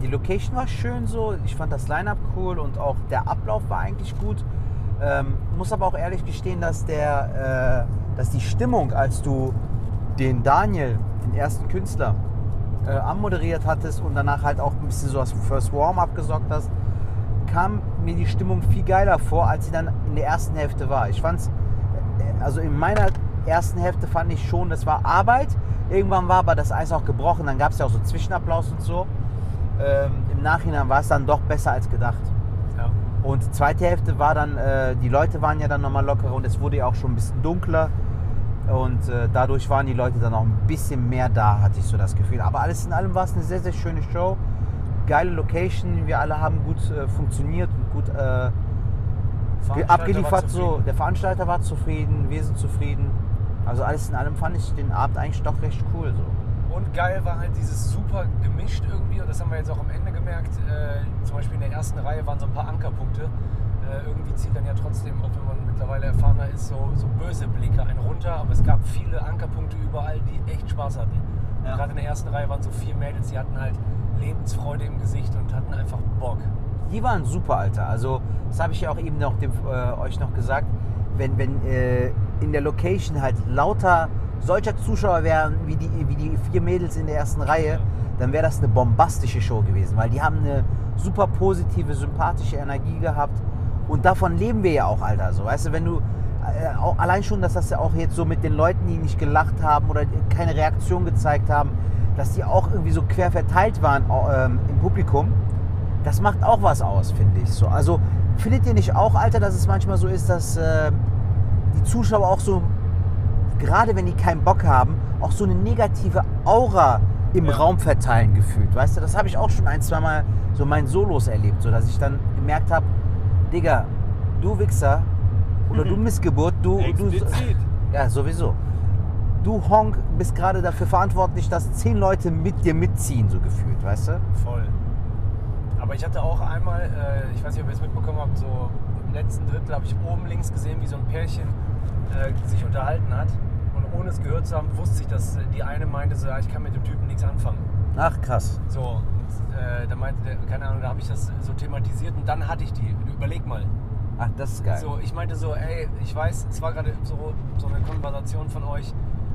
die Location war schön so, ich fand das Line-Up cool und auch der Ablauf war eigentlich gut. Ähm, muss aber auch ehrlich gestehen, dass, der, äh, dass die Stimmung, als du den Daniel, den ersten Künstler, äh, anmoderiert hattest und danach halt auch ein bisschen so was fürs Warm-Up gesorgt hast, kam mir die Stimmung viel geiler vor, als sie dann in der ersten Hälfte war. Ich fand's, äh, also in meiner ersten Hälfte fand ich schon, das war Arbeit. Irgendwann war aber das Eis auch gebrochen, dann gab es ja auch so Zwischenapplaus und so. Ähm, Im Nachhinein war es dann doch besser als gedacht. ja. Und die zweite Hälfte war dann, äh, die Leute waren ja dann nochmal lockerer und es wurde ja auch schon ein bisschen dunkler. Und äh, dadurch waren die Leute dann auch ein bisschen mehr da, hatte ich so das Gefühl. Aber alles in allem war es eine sehr, sehr schöne Show. Geile Location, wir alle haben gut äh, funktioniert und gut äh, abgeliefert. So. Der Veranstalter war zufrieden, wir sind zufrieden. Also alles in allem fand ich den Abend eigentlich doch recht cool. So. Und geil war halt dieses super gemischt irgendwie und das haben wir jetzt auch am Ende gemerkt. Äh, zum Beispiel in der ersten Reihe waren so ein paar Ankerpunkte. Äh, irgendwie zieht dann ja trotzdem, auch wenn man mittlerweile erfahrener ist, so, so böse Blicke einen runter. Aber es gab viele Ankerpunkte überall, die echt Spaß hatten. Ja. Gerade in der ersten Reihe waren so vier Mädels, die hatten halt Lebensfreude im Gesicht und hatten einfach Bock. Die waren super, Alter. Also, das habe ich ja auch eben noch dem, äh, euch noch gesagt. Wenn, wenn äh, in der Location halt lauter solcher Zuschauer wären wie die, wie die vier Mädels in der ersten Reihe, dann wäre das eine bombastische Show gewesen, weil die haben eine super positive, sympathische Energie gehabt. Und davon leben wir ja auch, Alter. So, weißt du, wenn du allein schon, dass das ja auch jetzt so mit den Leuten, die nicht gelacht haben oder keine Reaktion gezeigt haben, dass die auch irgendwie so quer verteilt waren ähm, im Publikum das macht auch was aus, finde ich. So, also findet ihr nicht auch, Alter, dass es manchmal so ist, dass äh, die Zuschauer auch so gerade wenn die keinen Bock haben, auch so eine negative Aura im Ja. Raum verteilen gefühlt. Weißt du, das habe ich auch schon ein, zwei Mal so meinen Solos erlebt, so dass ich dann gemerkt habe, Digga, du Wichser oder du Missgeburt, du, du Explizit. ja sowieso. Du Honk bist gerade dafür verantwortlich, dass zehn Leute mit dir mitziehen, so gefühlt, weißt du? Voll. Aber ich hatte auch einmal, äh, ich weiß nicht, ob ihr es mitbekommen habt, so im letzten Drittel habe ich oben links gesehen, wie so ein Pärchen äh, sich unterhalten hat. Und ohne es gehört zu haben, wusste ich, dass äh, die eine meinte, so, ja, ich kann mit dem Typen nichts anfangen. Ach krass. So, und, äh, da meinte der, keine Ahnung, da habe ich das so thematisiert und dann hatte ich die. Überleg mal. Ach, das ist geil. So, ich meinte so, ey, ich weiß, es war gerade so, so eine Konversation von euch.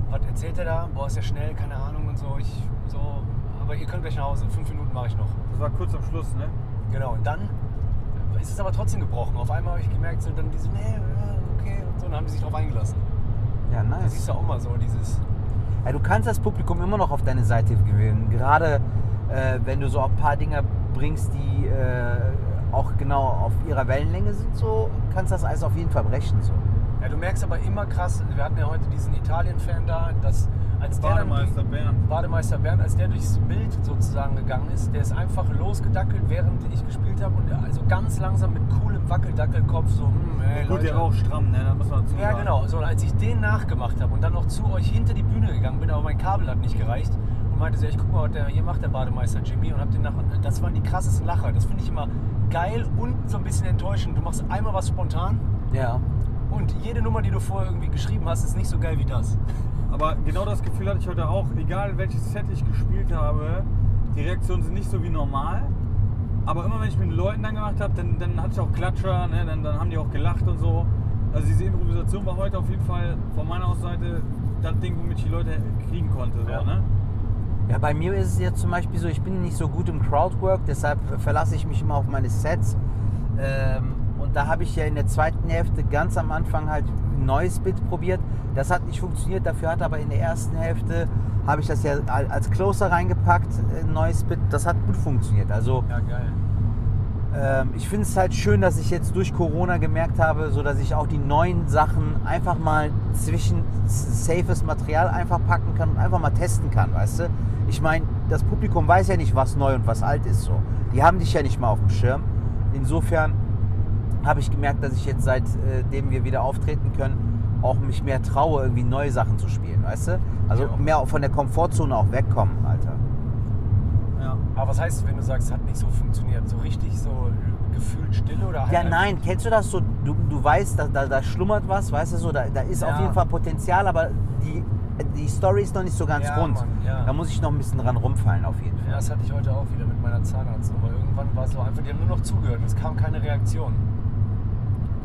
Was erzählt er da? Boah, ist ja schnell, keine Ahnung und so. Ich, so, aber ihr könnt gleich nach Hause. Fünf Minuten mache ich noch. Das war kurz am Schluss, ne? Genau, und dann ist es aber trotzdem gebrochen. Auf einmal habe ich gemerkt, so, dann die so, nee, okay, und so, und dann haben die sich drauf eingelassen. Ja, Das nice. ist ja auch mal so, dieses, Ja, du kannst das Publikum immer noch auf deine Seite gewinnen. Gerade äh, wenn du so ein paar Dinge bringst, die äh, auch genau auf ihrer Wellenlänge sind, so kannst das Eis auf jeden Fall brechen. So. ja, du merkst aber immer krass, wir hatten ja heute diesen Italien-Fan da, dass als der dann Bademeister Bernd. Bademeister Bernd, als der durchs Bild sozusagen gegangen ist, der ist einfach losgedackelt, während ich gespielt habe und also ganz langsam mit coolem Wackeldackelkopf so, hm, ey, Gut, der war auch stramm, ne? Da muss man dazu Ja, sagen. genau. So, und als ich den nachgemacht habe und dann noch zu euch hinter die Bühne gegangen bin, aber mein Kabel hat nicht gereicht und meinte so, ja, ich guck mal, was der hier macht, der Bademeister Jimmy und hab den nach, das waren die krassesten Lacher. Das finde ich immer geil und so ein bisschen enttäuschend. Du machst einmal was spontan Ja. und jede Nummer, die du vorher irgendwie geschrieben hast, ist nicht so geil wie das. Aber genau das Gefühl hatte ich heute auch. Egal welches Set ich gespielt habe, die Reaktionen sind nicht so wie normal. Aber immer wenn ich mit den Leuten dann gemacht habe, dann, dann hatte ich auch Klatscher, ne? dann, dann haben die auch gelacht und so. Also diese Improvisation war heute auf jeden Fall von meiner Seite das Ding, womit ich die Leute kriegen konnte. So, Ja. ne? Ja, bei mir ist es jetzt zum Beispiel so, ich bin nicht so gut im Crowdwork, deshalb verlasse ich mich immer auf meine Sets. Ähm, und da habe ich ja in der zweiten Hälfte ganz am Anfang halt ein neues Bit probiert. Das hat nicht funktioniert, dafür hat aber in der ersten Hälfte habe ich das ja al- als Closer reingepackt, ein neues Bit. Das hat gut funktioniert. Also Ja, geil. Ähm, ich finde es halt schön, dass ich jetzt durch Corona gemerkt habe, so dass ich auch die neuen Sachen einfach mal zwischen safes Material einfach packen kann und einfach mal testen kann, weißt du? Ich meine, das Publikum weiß ja nicht, was neu und was alt ist so. Die haben dich ja nicht mal auf dem Schirm. Insofern habe ich gemerkt, dass ich jetzt seitdem wir wieder auftreten können, auch mich mehr traue, irgendwie neue Sachen zu spielen, weißt du? Also Ja. mehr von der Komfortzone auch wegkommen, Alter. Ja. Aber was heißt, wenn du sagst, hat nicht so funktioniert? So richtig so gefühlt Stille oder halt Ja, nein, kennst du das so? Du, du weißt, da, da, da schlummert was, weißt du so, da, da ist auf Ja. jeden Fall Potenzial, aber die, die Story ist noch nicht so ganz Ja, rund. Mann, ja. Da muss ich noch ein bisschen dran rumfallen, auf jeden Ja, Fall. das hatte ich heute auch wieder mit meiner Zahnarztnummer. Irgendwann war es so einfach, die haben nur noch zugehört es kam keine Reaktion.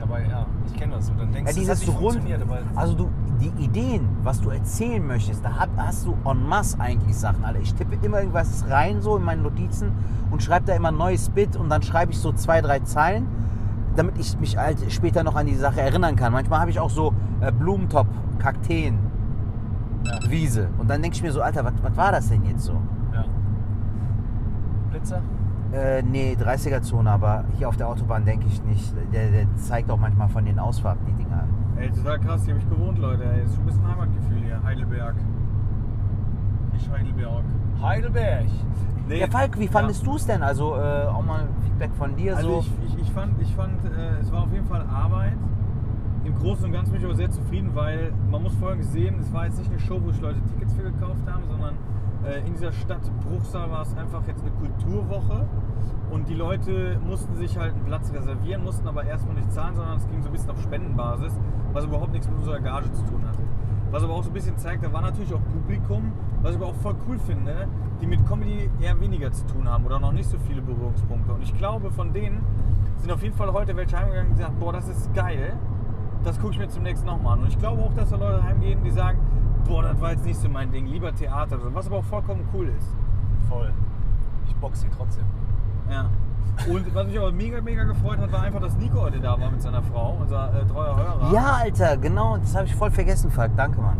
Dabei, ja, ich kenne das so. Dann denkst Ja, du, es hat nicht rund, funktioniert, aber also du, die Ideen, was du erzählen möchtest, da hast du en masse eigentlich Sachen, Alter. Ich tippe immer irgendwas rein so in meine Notizen und schreibe da immer ein neues Bit und dann schreibe ich so zwei, drei Zeilen, damit ich mich halt später noch an die Sache erinnern kann. Manchmal habe ich auch so äh, Blumentop, Kakteen, ja, Wiese und dann denke ich mir so, Alter, was war das denn jetzt so? ja. Blitzer? Äh, nee, 30er-Zone, aber hier auf der Autobahn denke ich nicht. Der, der zeigt auch manchmal von den Ausfahrten die. Ey, total krass, hier habe ich gewohnt, Leute. Ey, ist schon ein bisschen Heimatgefühl hier. Heidelberg. Nicht Heidelberg. Heidelberg. Nee, Ja, Falk, wie fandest du es denn? Also äh, auch mal Feedback von dir Also so. ich, ich, ich fand, ich fand äh, es war auf jeden Fall Arbeit. Im Großen und Ganzen bin ich aber sehr zufrieden, weil man muss folgendes sehen, es war jetzt nicht eine Show, wo sich Leute Tickets für gekauft haben, sondern äh, in dieser Stadt Bruchsal war es einfach jetzt eine Kulturwoche und die Leute mussten sich halt einen Platz reservieren, mussten aber erstmal nicht zahlen, sondern es ging so ein bisschen auf Spendenbasis, was überhaupt nichts mit unserer Gage zu tun hatte. Was aber auch so ein bisschen zeigt, da war natürlich auch Publikum, was ich aber auch voll cool finde, die mit Comedy eher weniger zu tun haben oder noch nicht so viele Berührungspunkte. Und ich glaube, von denen sind auf jeden Fall heute welche heimgegangen und gesagt, boah, das ist geil, das gucke ich mir zum nächsten nochmal an. Und ich glaube auch, dass da Leute heimgehen, die sagen, boah, das war jetzt nicht so mein Ding, lieber Theater, oder so, was aber auch vollkommen cool ist. Voll. Ich boxe sie trotzdem. Ja. Und was mich aber mega, mega gefreut hat, war einfach, dass Nico heute da war mit seiner Frau, unser äh, treuer Hörer. Ja, Alter, genau, das habe ich voll vergessen, Falk. Danke, Mann.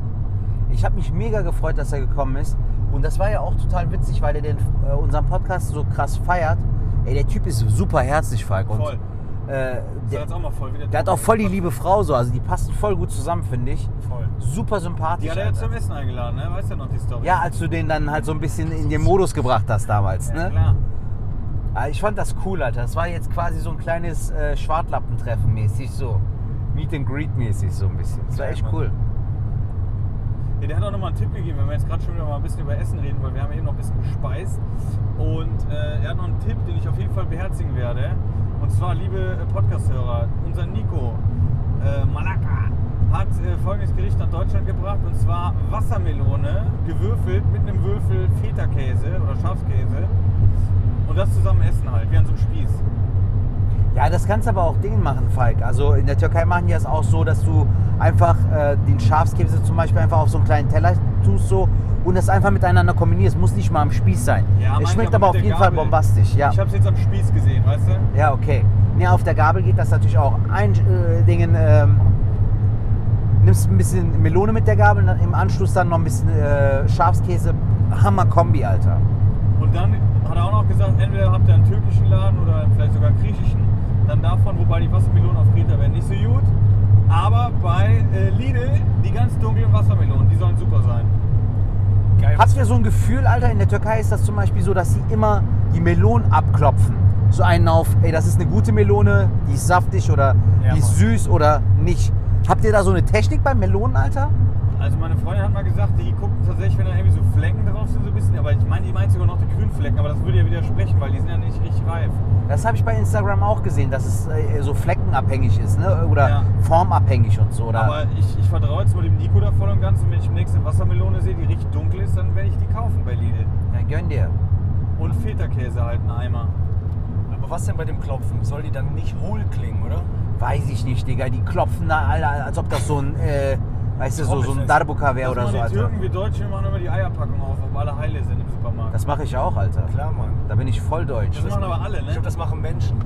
Ich habe mich mega gefreut, dass er gekommen ist. Und das war ja auch total witzig, weil er den, äh, unseren Podcast so krass feiert. Ey, der Typ ist super herzlich, Falk. Und Voll. Äh, der, auch mal voll wieder. der hat auch voll die liebe Frau so, also die passen voll gut zusammen, finde ich. Voll. Super sympathisch. Die hat er jetzt zum Essen eingeladen, ne? Weißt du noch die Story? Ja, als du den dann halt so ein bisschen in den Modus gebracht hast damals, Ja, ne? klar. Aber ich fand das cool, Alter. Das war jetzt quasi so ein kleines äh, Schwartlappentreffen mäßig, so. Meet and Greet mäßig so ein bisschen. Das war echt cool. Ja, der hat auch nochmal einen Tipp gegeben, wenn wir jetzt gerade schon wieder mal ein bisschen über Essen reden, weil wir haben eben noch ein bisschen gespeist. Und äh, er hat noch einen Tipp, den ich auf jeden Fall beherzigen werde. Und zwar, liebe äh, Podcast-Hörer, unser Nico äh, Malaka hat äh, folgendes Gericht nach Deutschland gebracht. Und zwar Wassermelone, gewürfelt mit einem Würfel Feta-Käse oder Schafskäse. Und das zusammen essen halt, wie an so einem Spieß. Ja, das kannst du aber auch Dingen machen, Falk. Also in der Türkei machen die das auch so, dass du einfach äh, den Schafskäse zum Beispiel einfach auf so einen kleinen Teller tust so und das einfach miteinander kombinierst. Muss nicht mal am Spieß sein. Ja, es schmeckt aber aber auf jeden der Fall Gabel. bombastisch. Ja, Ich habe es jetzt am Spieß gesehen, weißt du? ja okay. Nee, auf der Gabel geht das natürlich auch. Ein äh, Dingen, ähm, nimmst ein bisschen Melone mit der Gabel und dann im Anschluss dann noch ein bisschen äh, Schafskäse. Hammer Kombi, Alter. Dann hat er auch noch gesagt, entweder habt ihr einen türkischen Laden oder vielleicht sogar einen griechischen, dann davon, wobei die Wassermelonen auf Kreta werden nicht so gut. Aber bei äh, Lidl, die ganz dunklen Wassermelonen, die sollen super sein. Geil. Habt ihr so ein Gefühl, Alter, in der Türkei ist das zum Beispiel so, dass sie immer die Melonen abklopfen. So einen auf, ey, das ist eine gute Melone, die ist saftig oder Ja, die ist süß oder nicht. Habt ihr da so eine Technik beim Melonen, Alter? Also meine Freundin hat mal gesagt, die gucken tatsächlich, wenn da irgendwie so Flecken drauf sind, so ein bisschen. Aber ich meine, die meint sogar noch die grünen Flecken, aber das würde ja widersprechen, weil die sind ja nicht richtig reif. Das habe ich bei Instagram auch gesehen, dass es äh, so fleckenabhängig ist, ne? Oder Ja. formabhängig und so. Oder? Aber ich, ich vertraue jetzt mal dem Nico da voll und ganz. Und wenn ich demnächst eine Wassermelone sehe, die richtig dunkel ist, dann werde ich die kaufen bei Lidl. ja, gönn dir. Und Feta-Käse halt, einen Eimer. Aber was denn bei dem Klopfen? Soll die dann nicht hohl klingen, oder? Weiß ich nicht, Digga. Die klopfen da, Alter, als ob das so ein, äh, weißt du, so, so ein. Darbuka wäre Das oder so, die Alter. Türken, wir Deutschen, wir machen immer die Eierpackung auf, ob alle heile sind im Supermarkt. Das mache ich auch, Alter. Klar, Mann. Da bin ich voll deutsch. Das machen aber alle, Ich ne? glaube, das machen Menschen.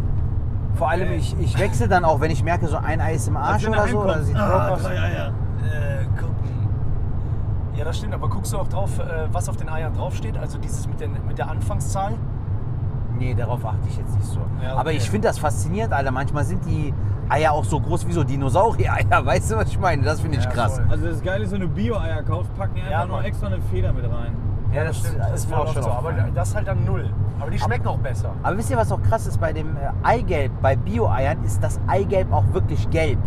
Vor allem, ich, ich wechsle dann auch, wenn ich merke, so ein Ei ist im Arsch oder er so. Oder sieht Ah, aus. drei Eier. Äh, gucken. Ja, das stimmt, aber guckst du auch drauf, äh, was auf den Eiern draufsteht? Also dieses mit, den, mit der Anfangszahl? Nee, darauf achte ich jetzt nicht so. Ja, okay. Aber ich finde das faszinierend, Alter. Manchmal sind die Eier auch so groß wie so Dinosaurier-Eier. Weißt du, was ich meine? Das finde ich Ja, krass. voll. Also das Geile ist, wenn du Bio-Eier kaufst, packen die einfach Ja, noch extra eine Feder mit rein. Ja, das, stimmt. das ist mir auch schon so. Aber das ist halt dann null. Aber die schmecken auch besser. Aber wisst ihr, was auch krass ist bei dem äh, Eigelb, bei Bio-Eiern, ist das Eigelb auch wirklich gelb.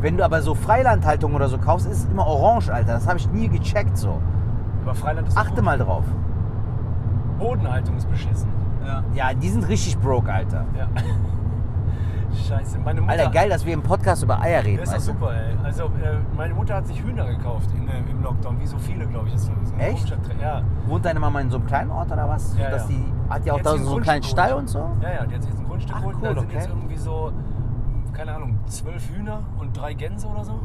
Wenn du aber so Freilandhaltung oder so kaufst, ist es immer orange, Alter. Das habe ich nie gecheckt so. Aber Freiland ist Achte gut. mal drauf. Bodenhaltung ist beschissen. Ja. Ja, die sind richtig broke, Alter. Ja. Scheiße. Meine Mutter. Alter, geil, dass wir im Podcast über Eier reden. Das ist du? super, ey. Also, äh, meine Mutter hat sich Hühner gekauft in, äh, im Lockdown, wie so viele, glaube ich. Das ist ein Echt? Ja. Wohnt deine Mama in so einem kleinen Ort oder was? Ja, dass ja. Die, hat die auch da so einen kleinen Stall und so? Ja, ja, die hat sich jetzt ein Grundstück geholt. cool, da sind okay. jetzt irgendwie so, keine Ahnung, zwölf Hühner und drei Gänse oder so.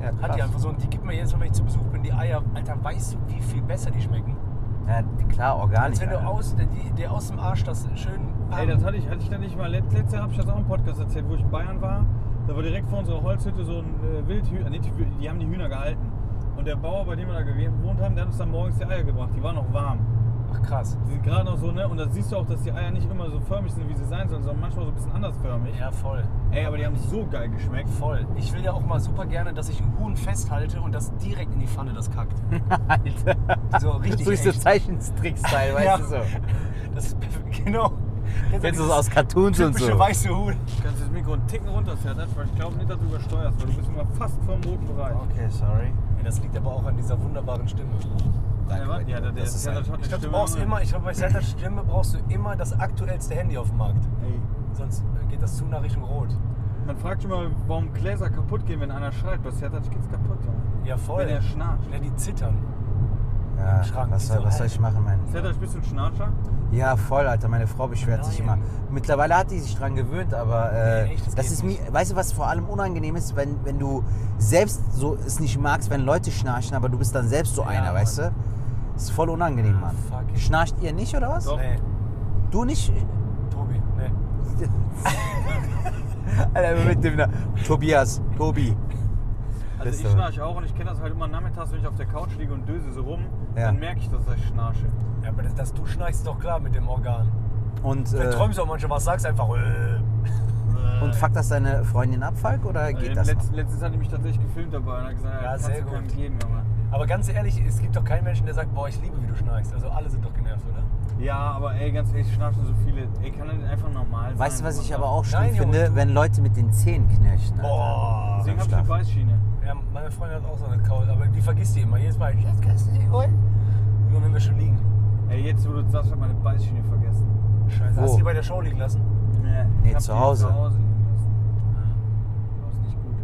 Ja, Hat die einfach so und die gibt mir Mal, wenn ich zu Besuch bin, die Eier. Alter, weißt du, wie viel besser die schmecken? Ja, klar, Als organisch. wenn du Alter. aus, der, der aus dem Arsch das schön. Ey, das hatte ich, hatte ich dann nicht mal. Let, letzte habe ich das auch im Podcast erzählt, wo ich in Bayern war. Da war direkt vor unserer Holzhütte so ein äh, Wildhühner. Nee, die, die haben die Hühner gehalten. Und der Bauer, bei dem wir da gewohnt haben, der hat uns dann morgens die Eier gebracht. Die waren noch warm. Ach krass. Die sind gerade noch so, ne? Und da siehst du auch, dass die Eier nicht immer so förmig sind, wie sie sein sollen, sondern manchmal so ein bisschen andersförmig. Ja, voll. Ey, aber die haben so geil geschmeckt. Voll. Ich will ja auch mal super gerne, dass ich ein Huhn festhalte und das direkt in die Pfanne das kackt. Alter. So richtig. Ist so. Zeichentrick-Style, weißt Ja. du so. Das ist perfekt, genau. Kennst du das aus Cartoons und so? weiße Huhn. Du kannst das Mikro einen Ticken runterfährtern, weil ich glaube nicht, dass du übersteuerst, weil du bist immer fast vom roten Bereich. Okay, sorry. Ja, das liegt aber auch an dieser wunderbaren Stimme. Ja, warte, ja, der, der, Das ist der, halt- der Ich glaube, du brauchst immer, ich glaube, bei Serta's Stimme brauchst du immer das aktuellste Handy auf dem Markt. Ey. Sonst geht das zu nach Richtung Rot. Man fragt schon mal, warum Gläser kaputt gehen, wenn einer schreit. Bei Sertac geht's kaputt. Ja. Ja, voll. Wenn er schnarcht. Ja, die zittern. Ja, Schrank, was, die soll, so was soll ich machen, mein Sertac, bist du ein Schnarcher? Ja, voll, Alter. Meine Frau beschwert sich immer. Nein. Mittlerweile hat die sich dran gewöhnt, aber äh, Nee, echt, das das ist mir, weißt du, was vor allem unangenehm ist, wenn, wenn du selbst so es nicht magst, wenn Leute schnarchen, aber du bist dann selbst so Ja, einer, Mann. weißt du? Das ist voll unangenehm, Mann. fuck. Schnarcht ihr nicht oder was? Doch. Nee, Du nicht? Tobi, nee. Alter, mit dem Na- Tobias, Tobi. Also Bist ich schnarche auch und ich kenne das halt immer nachmittags, wenn ich auf der Couch liege und döse so rum, Ja. dann merke ich, dass ich schnarche. Ja, aber das, das, du schnarchst doch klar mit dem Organ. Und äh, träumst du auch manchmal was, sagst einfach. Äh. Und fuckt das deine Freundin ab, Falk, oder geht Äh, das? letzt, letztens hat die mich tatsächlich gefilmt dabei und hat gesagt, Ja, kannst sehr gut. geben, Junge. Aber ganz ehrlich, es gibt doch keinen Menschen, der sagt, boah, ich liebe, wie du schnarchst. Also alle sind doch genervt, oder? Ja, aber ey, ganz ehrlich, schnarchen so viele. Ey, kann das einfach normal sein? Weißt du, was ich aber auch schlimm Nein, Junge, finde? du- Wenn Leute mit den Zähnen knirschen. Alter. Boah. Deswegen hab ich die Beißschiene. Ja, meine Freundin hat auch so eine Kaul, aber die vergisst die immer. Jedes Mal, jetzt kannst du sie holen. Nur wenn wir schon liegen. Ey, jetzt wo du das sagst, hab ich meine Beißschiene vergessen. Scheiße. Wo? Hast du die bei der Show liegen lassen? Nee, Nee, zu die Hause. Zu Hause liegen lassen. Das ist nicht gut.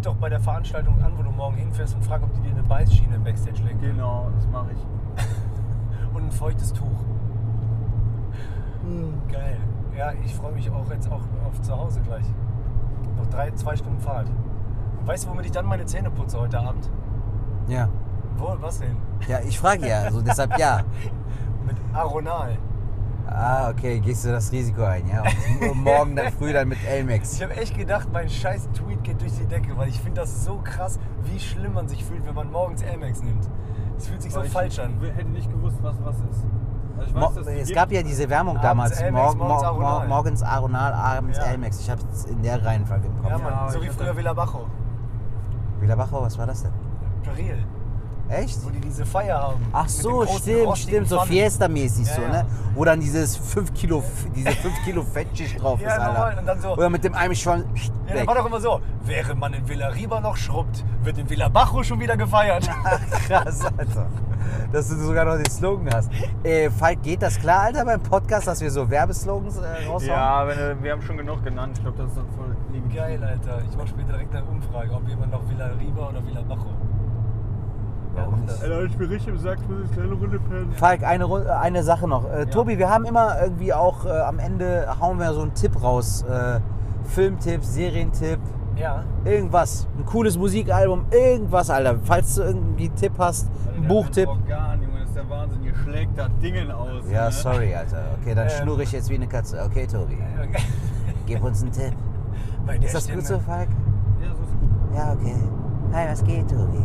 Ruf doch bei der Veranstaltung an, wo du morgen hinfährst und frag, ob die dir eine Beißschiene im Backstage legen. Genau, das mache ich. Und ein feuchtes Tuch. Geil. Ja, ich freue mich auch jetzt auch auf zu Hause gleich. Noch drei, zwei Stunden Fahrt. Und weißt du, womit ich dann meine Zähne putze heute Abend? Ja. Wo, was denn? Ja, ich frage ja, also deshalb ja. Mit Aronal. Ah, okay, gehst du das Risiko ein, ja? Und morgen dann früh dann mit Elmex. Ich habe echt gedacht, mein scheiß Tweet geht durch die Decke, weil ich finde das so krass, wie schlimm man sich fühlt, wenn man morgens Amex nimmt. Es fühlt sich so ich falsch an. hätte nicht gewusst, was was ist. Also Mo weiß, es gab ja diese Werbung Abends damals. Elmex, Morgen, morgens mor Aronal. mor morgens Aronal, abends Ja. Elmex. Ich habe es in der Reihenfolge Kopf. Ja, Mann, so wie früher Villa Bajo. Villa Bachau, was war das denn? Peril, Echt? wo die diese Feier haben. Ach so, stimmt, stimmt, so. Fiesta-mäßig Ja, so, ne? Wo dann dieses 5 Kilo, diese 5 Kilo Fettschicht drauf Ja, ist. Alter. Und dann so, Oder mit dem einem schon ja, weg. war doch immer so, während man in Villa Riba noch schrubbt, wird in Villa Bajo schon wieder gefeiert. Krass, Alter. Dass du sogar noch den Slogan hast. Äh, Falk, geht das klar, Alter, beim Podcast, dass wir so Werbeslogans äh, raushauen? Ja, wenn, wir haben schon genug genannt. Ich glaube, das ist dann voll legitim. Geil, Alter. Ich mache später direkt eine Umfrage, ob jemand noch Villa Riba oder Villa Bajo. Warum nicht? Alter, ich bin richtig im Sack, ich muss eine kleine Runde pennen. Falk, eine, Ru- äh, eine Sache noch. Äh, Tobi, wir haben immer irgendwie auch äh, am Ende hauen wir so einen Tipp raus. Äh, Filmtipp, Serientipp, Ja. irgendwas. Ein cooles Musikalbum, irgendwas, Alter. Falls du irgendwie einen Tipp hast, ein Buchtipp. Organ, Junge, das ist der Wahnsinn. Ihr schlägt da Dingen aus. Ja, ne? sorry, Alter. Okay, dann Ähm. schnurre ich jetzt wie eine Katze. Okay, Tobi, gib uns einen Tipp. Bei der Ist das Stimme. gut so, Falk? Ja, so ist gut. Ja, okay. Hi, was geht, Tobi?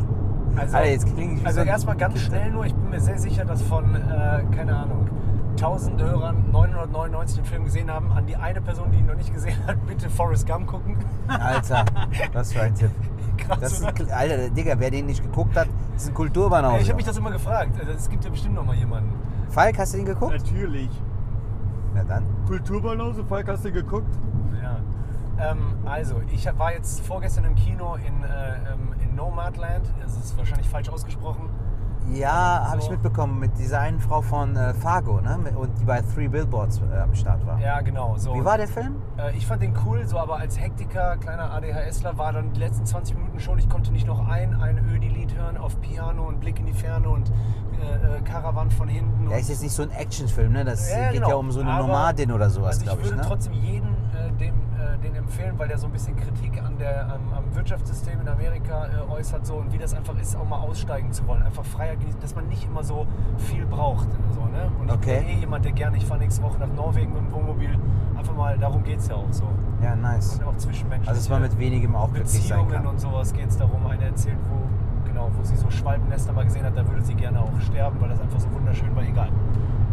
Also, Alter, jetzt klinge ich wie also so erstmal ganz schnell nur, ich bin mir sehr sicher, dass von, äh, keine Ahnung, 1000 Hörern 999 den Film gesehen haben. An die eine Person, die ihn noch nicht gesehen hat, bitte Forrest Gump gucken. Alter, was für ein Tipp. Krass, Das ist ein, Alter, Digga, wer den nicht geguckt hat, ist ein Kulturbanause. Ich habe mich das immer gefragt. Also, Es gibt ja bestimmt noch mal jemanden. Falk, hast du den geguckt? Natürlich. Na dann. Kulturbanause, Falk, hast du geguckt? Ja. Ähm, also, ich war jetzt vorgestern im Kino in, äh, ähm, in Nomadland. Das ist wahrscheinlich falsch ausgesprochen. Ja, habe ich So. mitbekommen mit dieser einen Frau von äh, Fargo, ne? Und die bei Three Billboards äh, am Start war. Ja, genau. So. Wie war der Film? Äh, ich fand den cool, so aber als Hektiker, kleiner ADHSler war dann die letzten 20 Minuten schon, ich konnte nicht noch ein, ein Ödi-Lied hören auf Piano und Blick in die Ferne und äh, äh, Caravan von hinten. Und ist jetzt nicht so ein Actionfilm, ne? Das Ja, geht genau. ja um so eine Aber- Nomadin oder sowas, also ich glaube ich. würde Ne? trotzdem jeden äh, dem, äh, den empfehlen, weil der so ein bisschen Kritik an der, am, am Wirtschaftssystem in Amerika äh, äußert so und wie das einfach ist, auch mal aussteigen zu wollen. Einfach freier genießen, dass man nicht immer so viel braucht. So, ne? Und ich Okay. bin eh jemand, der gerne, ich fahre nächste Woche nach Norwegen mit dem Wohnmobil. Einfach mal, darum geht es ja auch so. Ja, nice. Und auch zwischenmenschlich. Also, dass man mit wenigem auch glücklich sein Beziehungen kann. und sowas geht es darum. Eine erzählt, wo, genau, wo sie so Schwalbennester mal gesehen hat, da würde sie gerne auch sterben, weil das einfach so wunderschön war. Egal.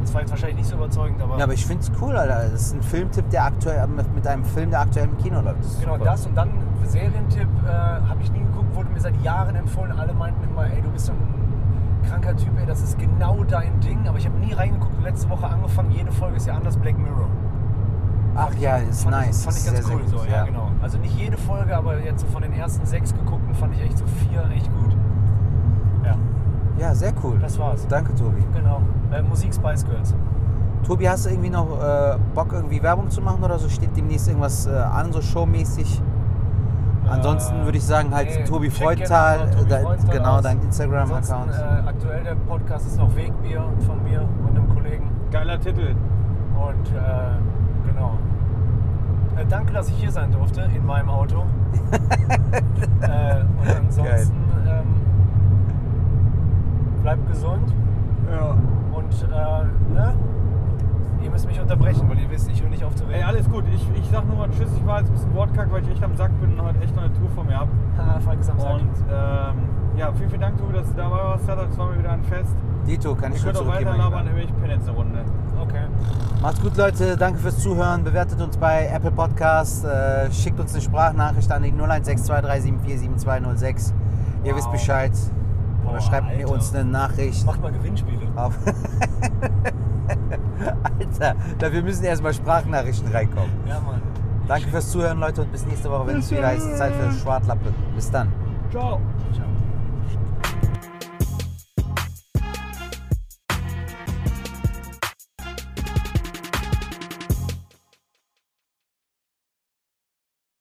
Das war jetzt wahrscheinlich nicht so überzeugend, aber, Ja, aber ich finde es cool, Alter. Das ist ein Filmtipp, der aktuell mit mit einem Film, der aktuell im Kino läuft. ist genau super. das. Und dann Serientipp äh, habe ich nie geguckt, wurde mir seit Jahren empfohlen. Alle meinten immer, ey, du bist so ein kranker Typ, ey, das ist genau dein Ding. Aber ich habe nie reingeguckt. Letzte Woche angefangen, jede Folge ist ja anders, Black Mirror. Ach ja, ist fand nice. Ich, fand ich ganz sehr, cool sehr so, gut, ja, genau. Also nicht jede Folge, aber jetzt so von den ersten sechs geguckten fand ich echt so vier echt gut. Ja, sehr cool. Das war's. Danke, Tobi. genau. Äh, Musik Spice Girls. Tobi, hast du irgendwie noch äh, Bock, irgendwie Werbung zu machen oder so? Steht demnächst irgendwas äh, an, so showmäßig? Ansonsten Äh, würde ich sagen, halt nee, Tobi Freudenthal, genau, aus. dein Instagram-Account. Äh, aktuell der Podcast ist noch Wegbier von mir und einem Kollegen. Geiler Titel. Und äh, genau. Äh, danke, dass ich hier sein durfte in meinem Auto. äh, und ansonsten bleibt gesund Ja. und äh, ne? ihr müsst mich unterbrechen, weil ihr wisst, ich höre nicht auf zu reden. Ey, alles gut. Ich, ich sag nur mal Tschüss. Ich war jetzt ein bisschen wortkack, weil ich echt am Sack bin und heute echt noch eine Tour vor mir habe. Haha, Falk ist am Sack. Und ähm, ja, vielen, vielen Dank, Tobi, dass du dabei warst. Das war mir wieder ein Fest. Dito, kann ich Ich schon zurückgeben? weiter mein labern, ich penne jetzt eine Runde. Okay. Macht's gut, Leute. Danke fürs Zuhören. Bewertet uns bei Apple Podcast. Äh, schickt uns eine Sprachnachricht an die 016237477206. Ihr Wow. wisst Bescheid. Oder Boah, schreibt mir Alter. uns eine Nachricht. Macht mal Gewinnspiele. Auf Alter, dafür müssen erstmal Sprachnachrichten reinkommen. Ja, Mann. Danke fürs Zuhören, Leute, und bis nächste Woche, wenn es wieder heißt, Zeit für Schwartlappe. Bis dann. Ciao.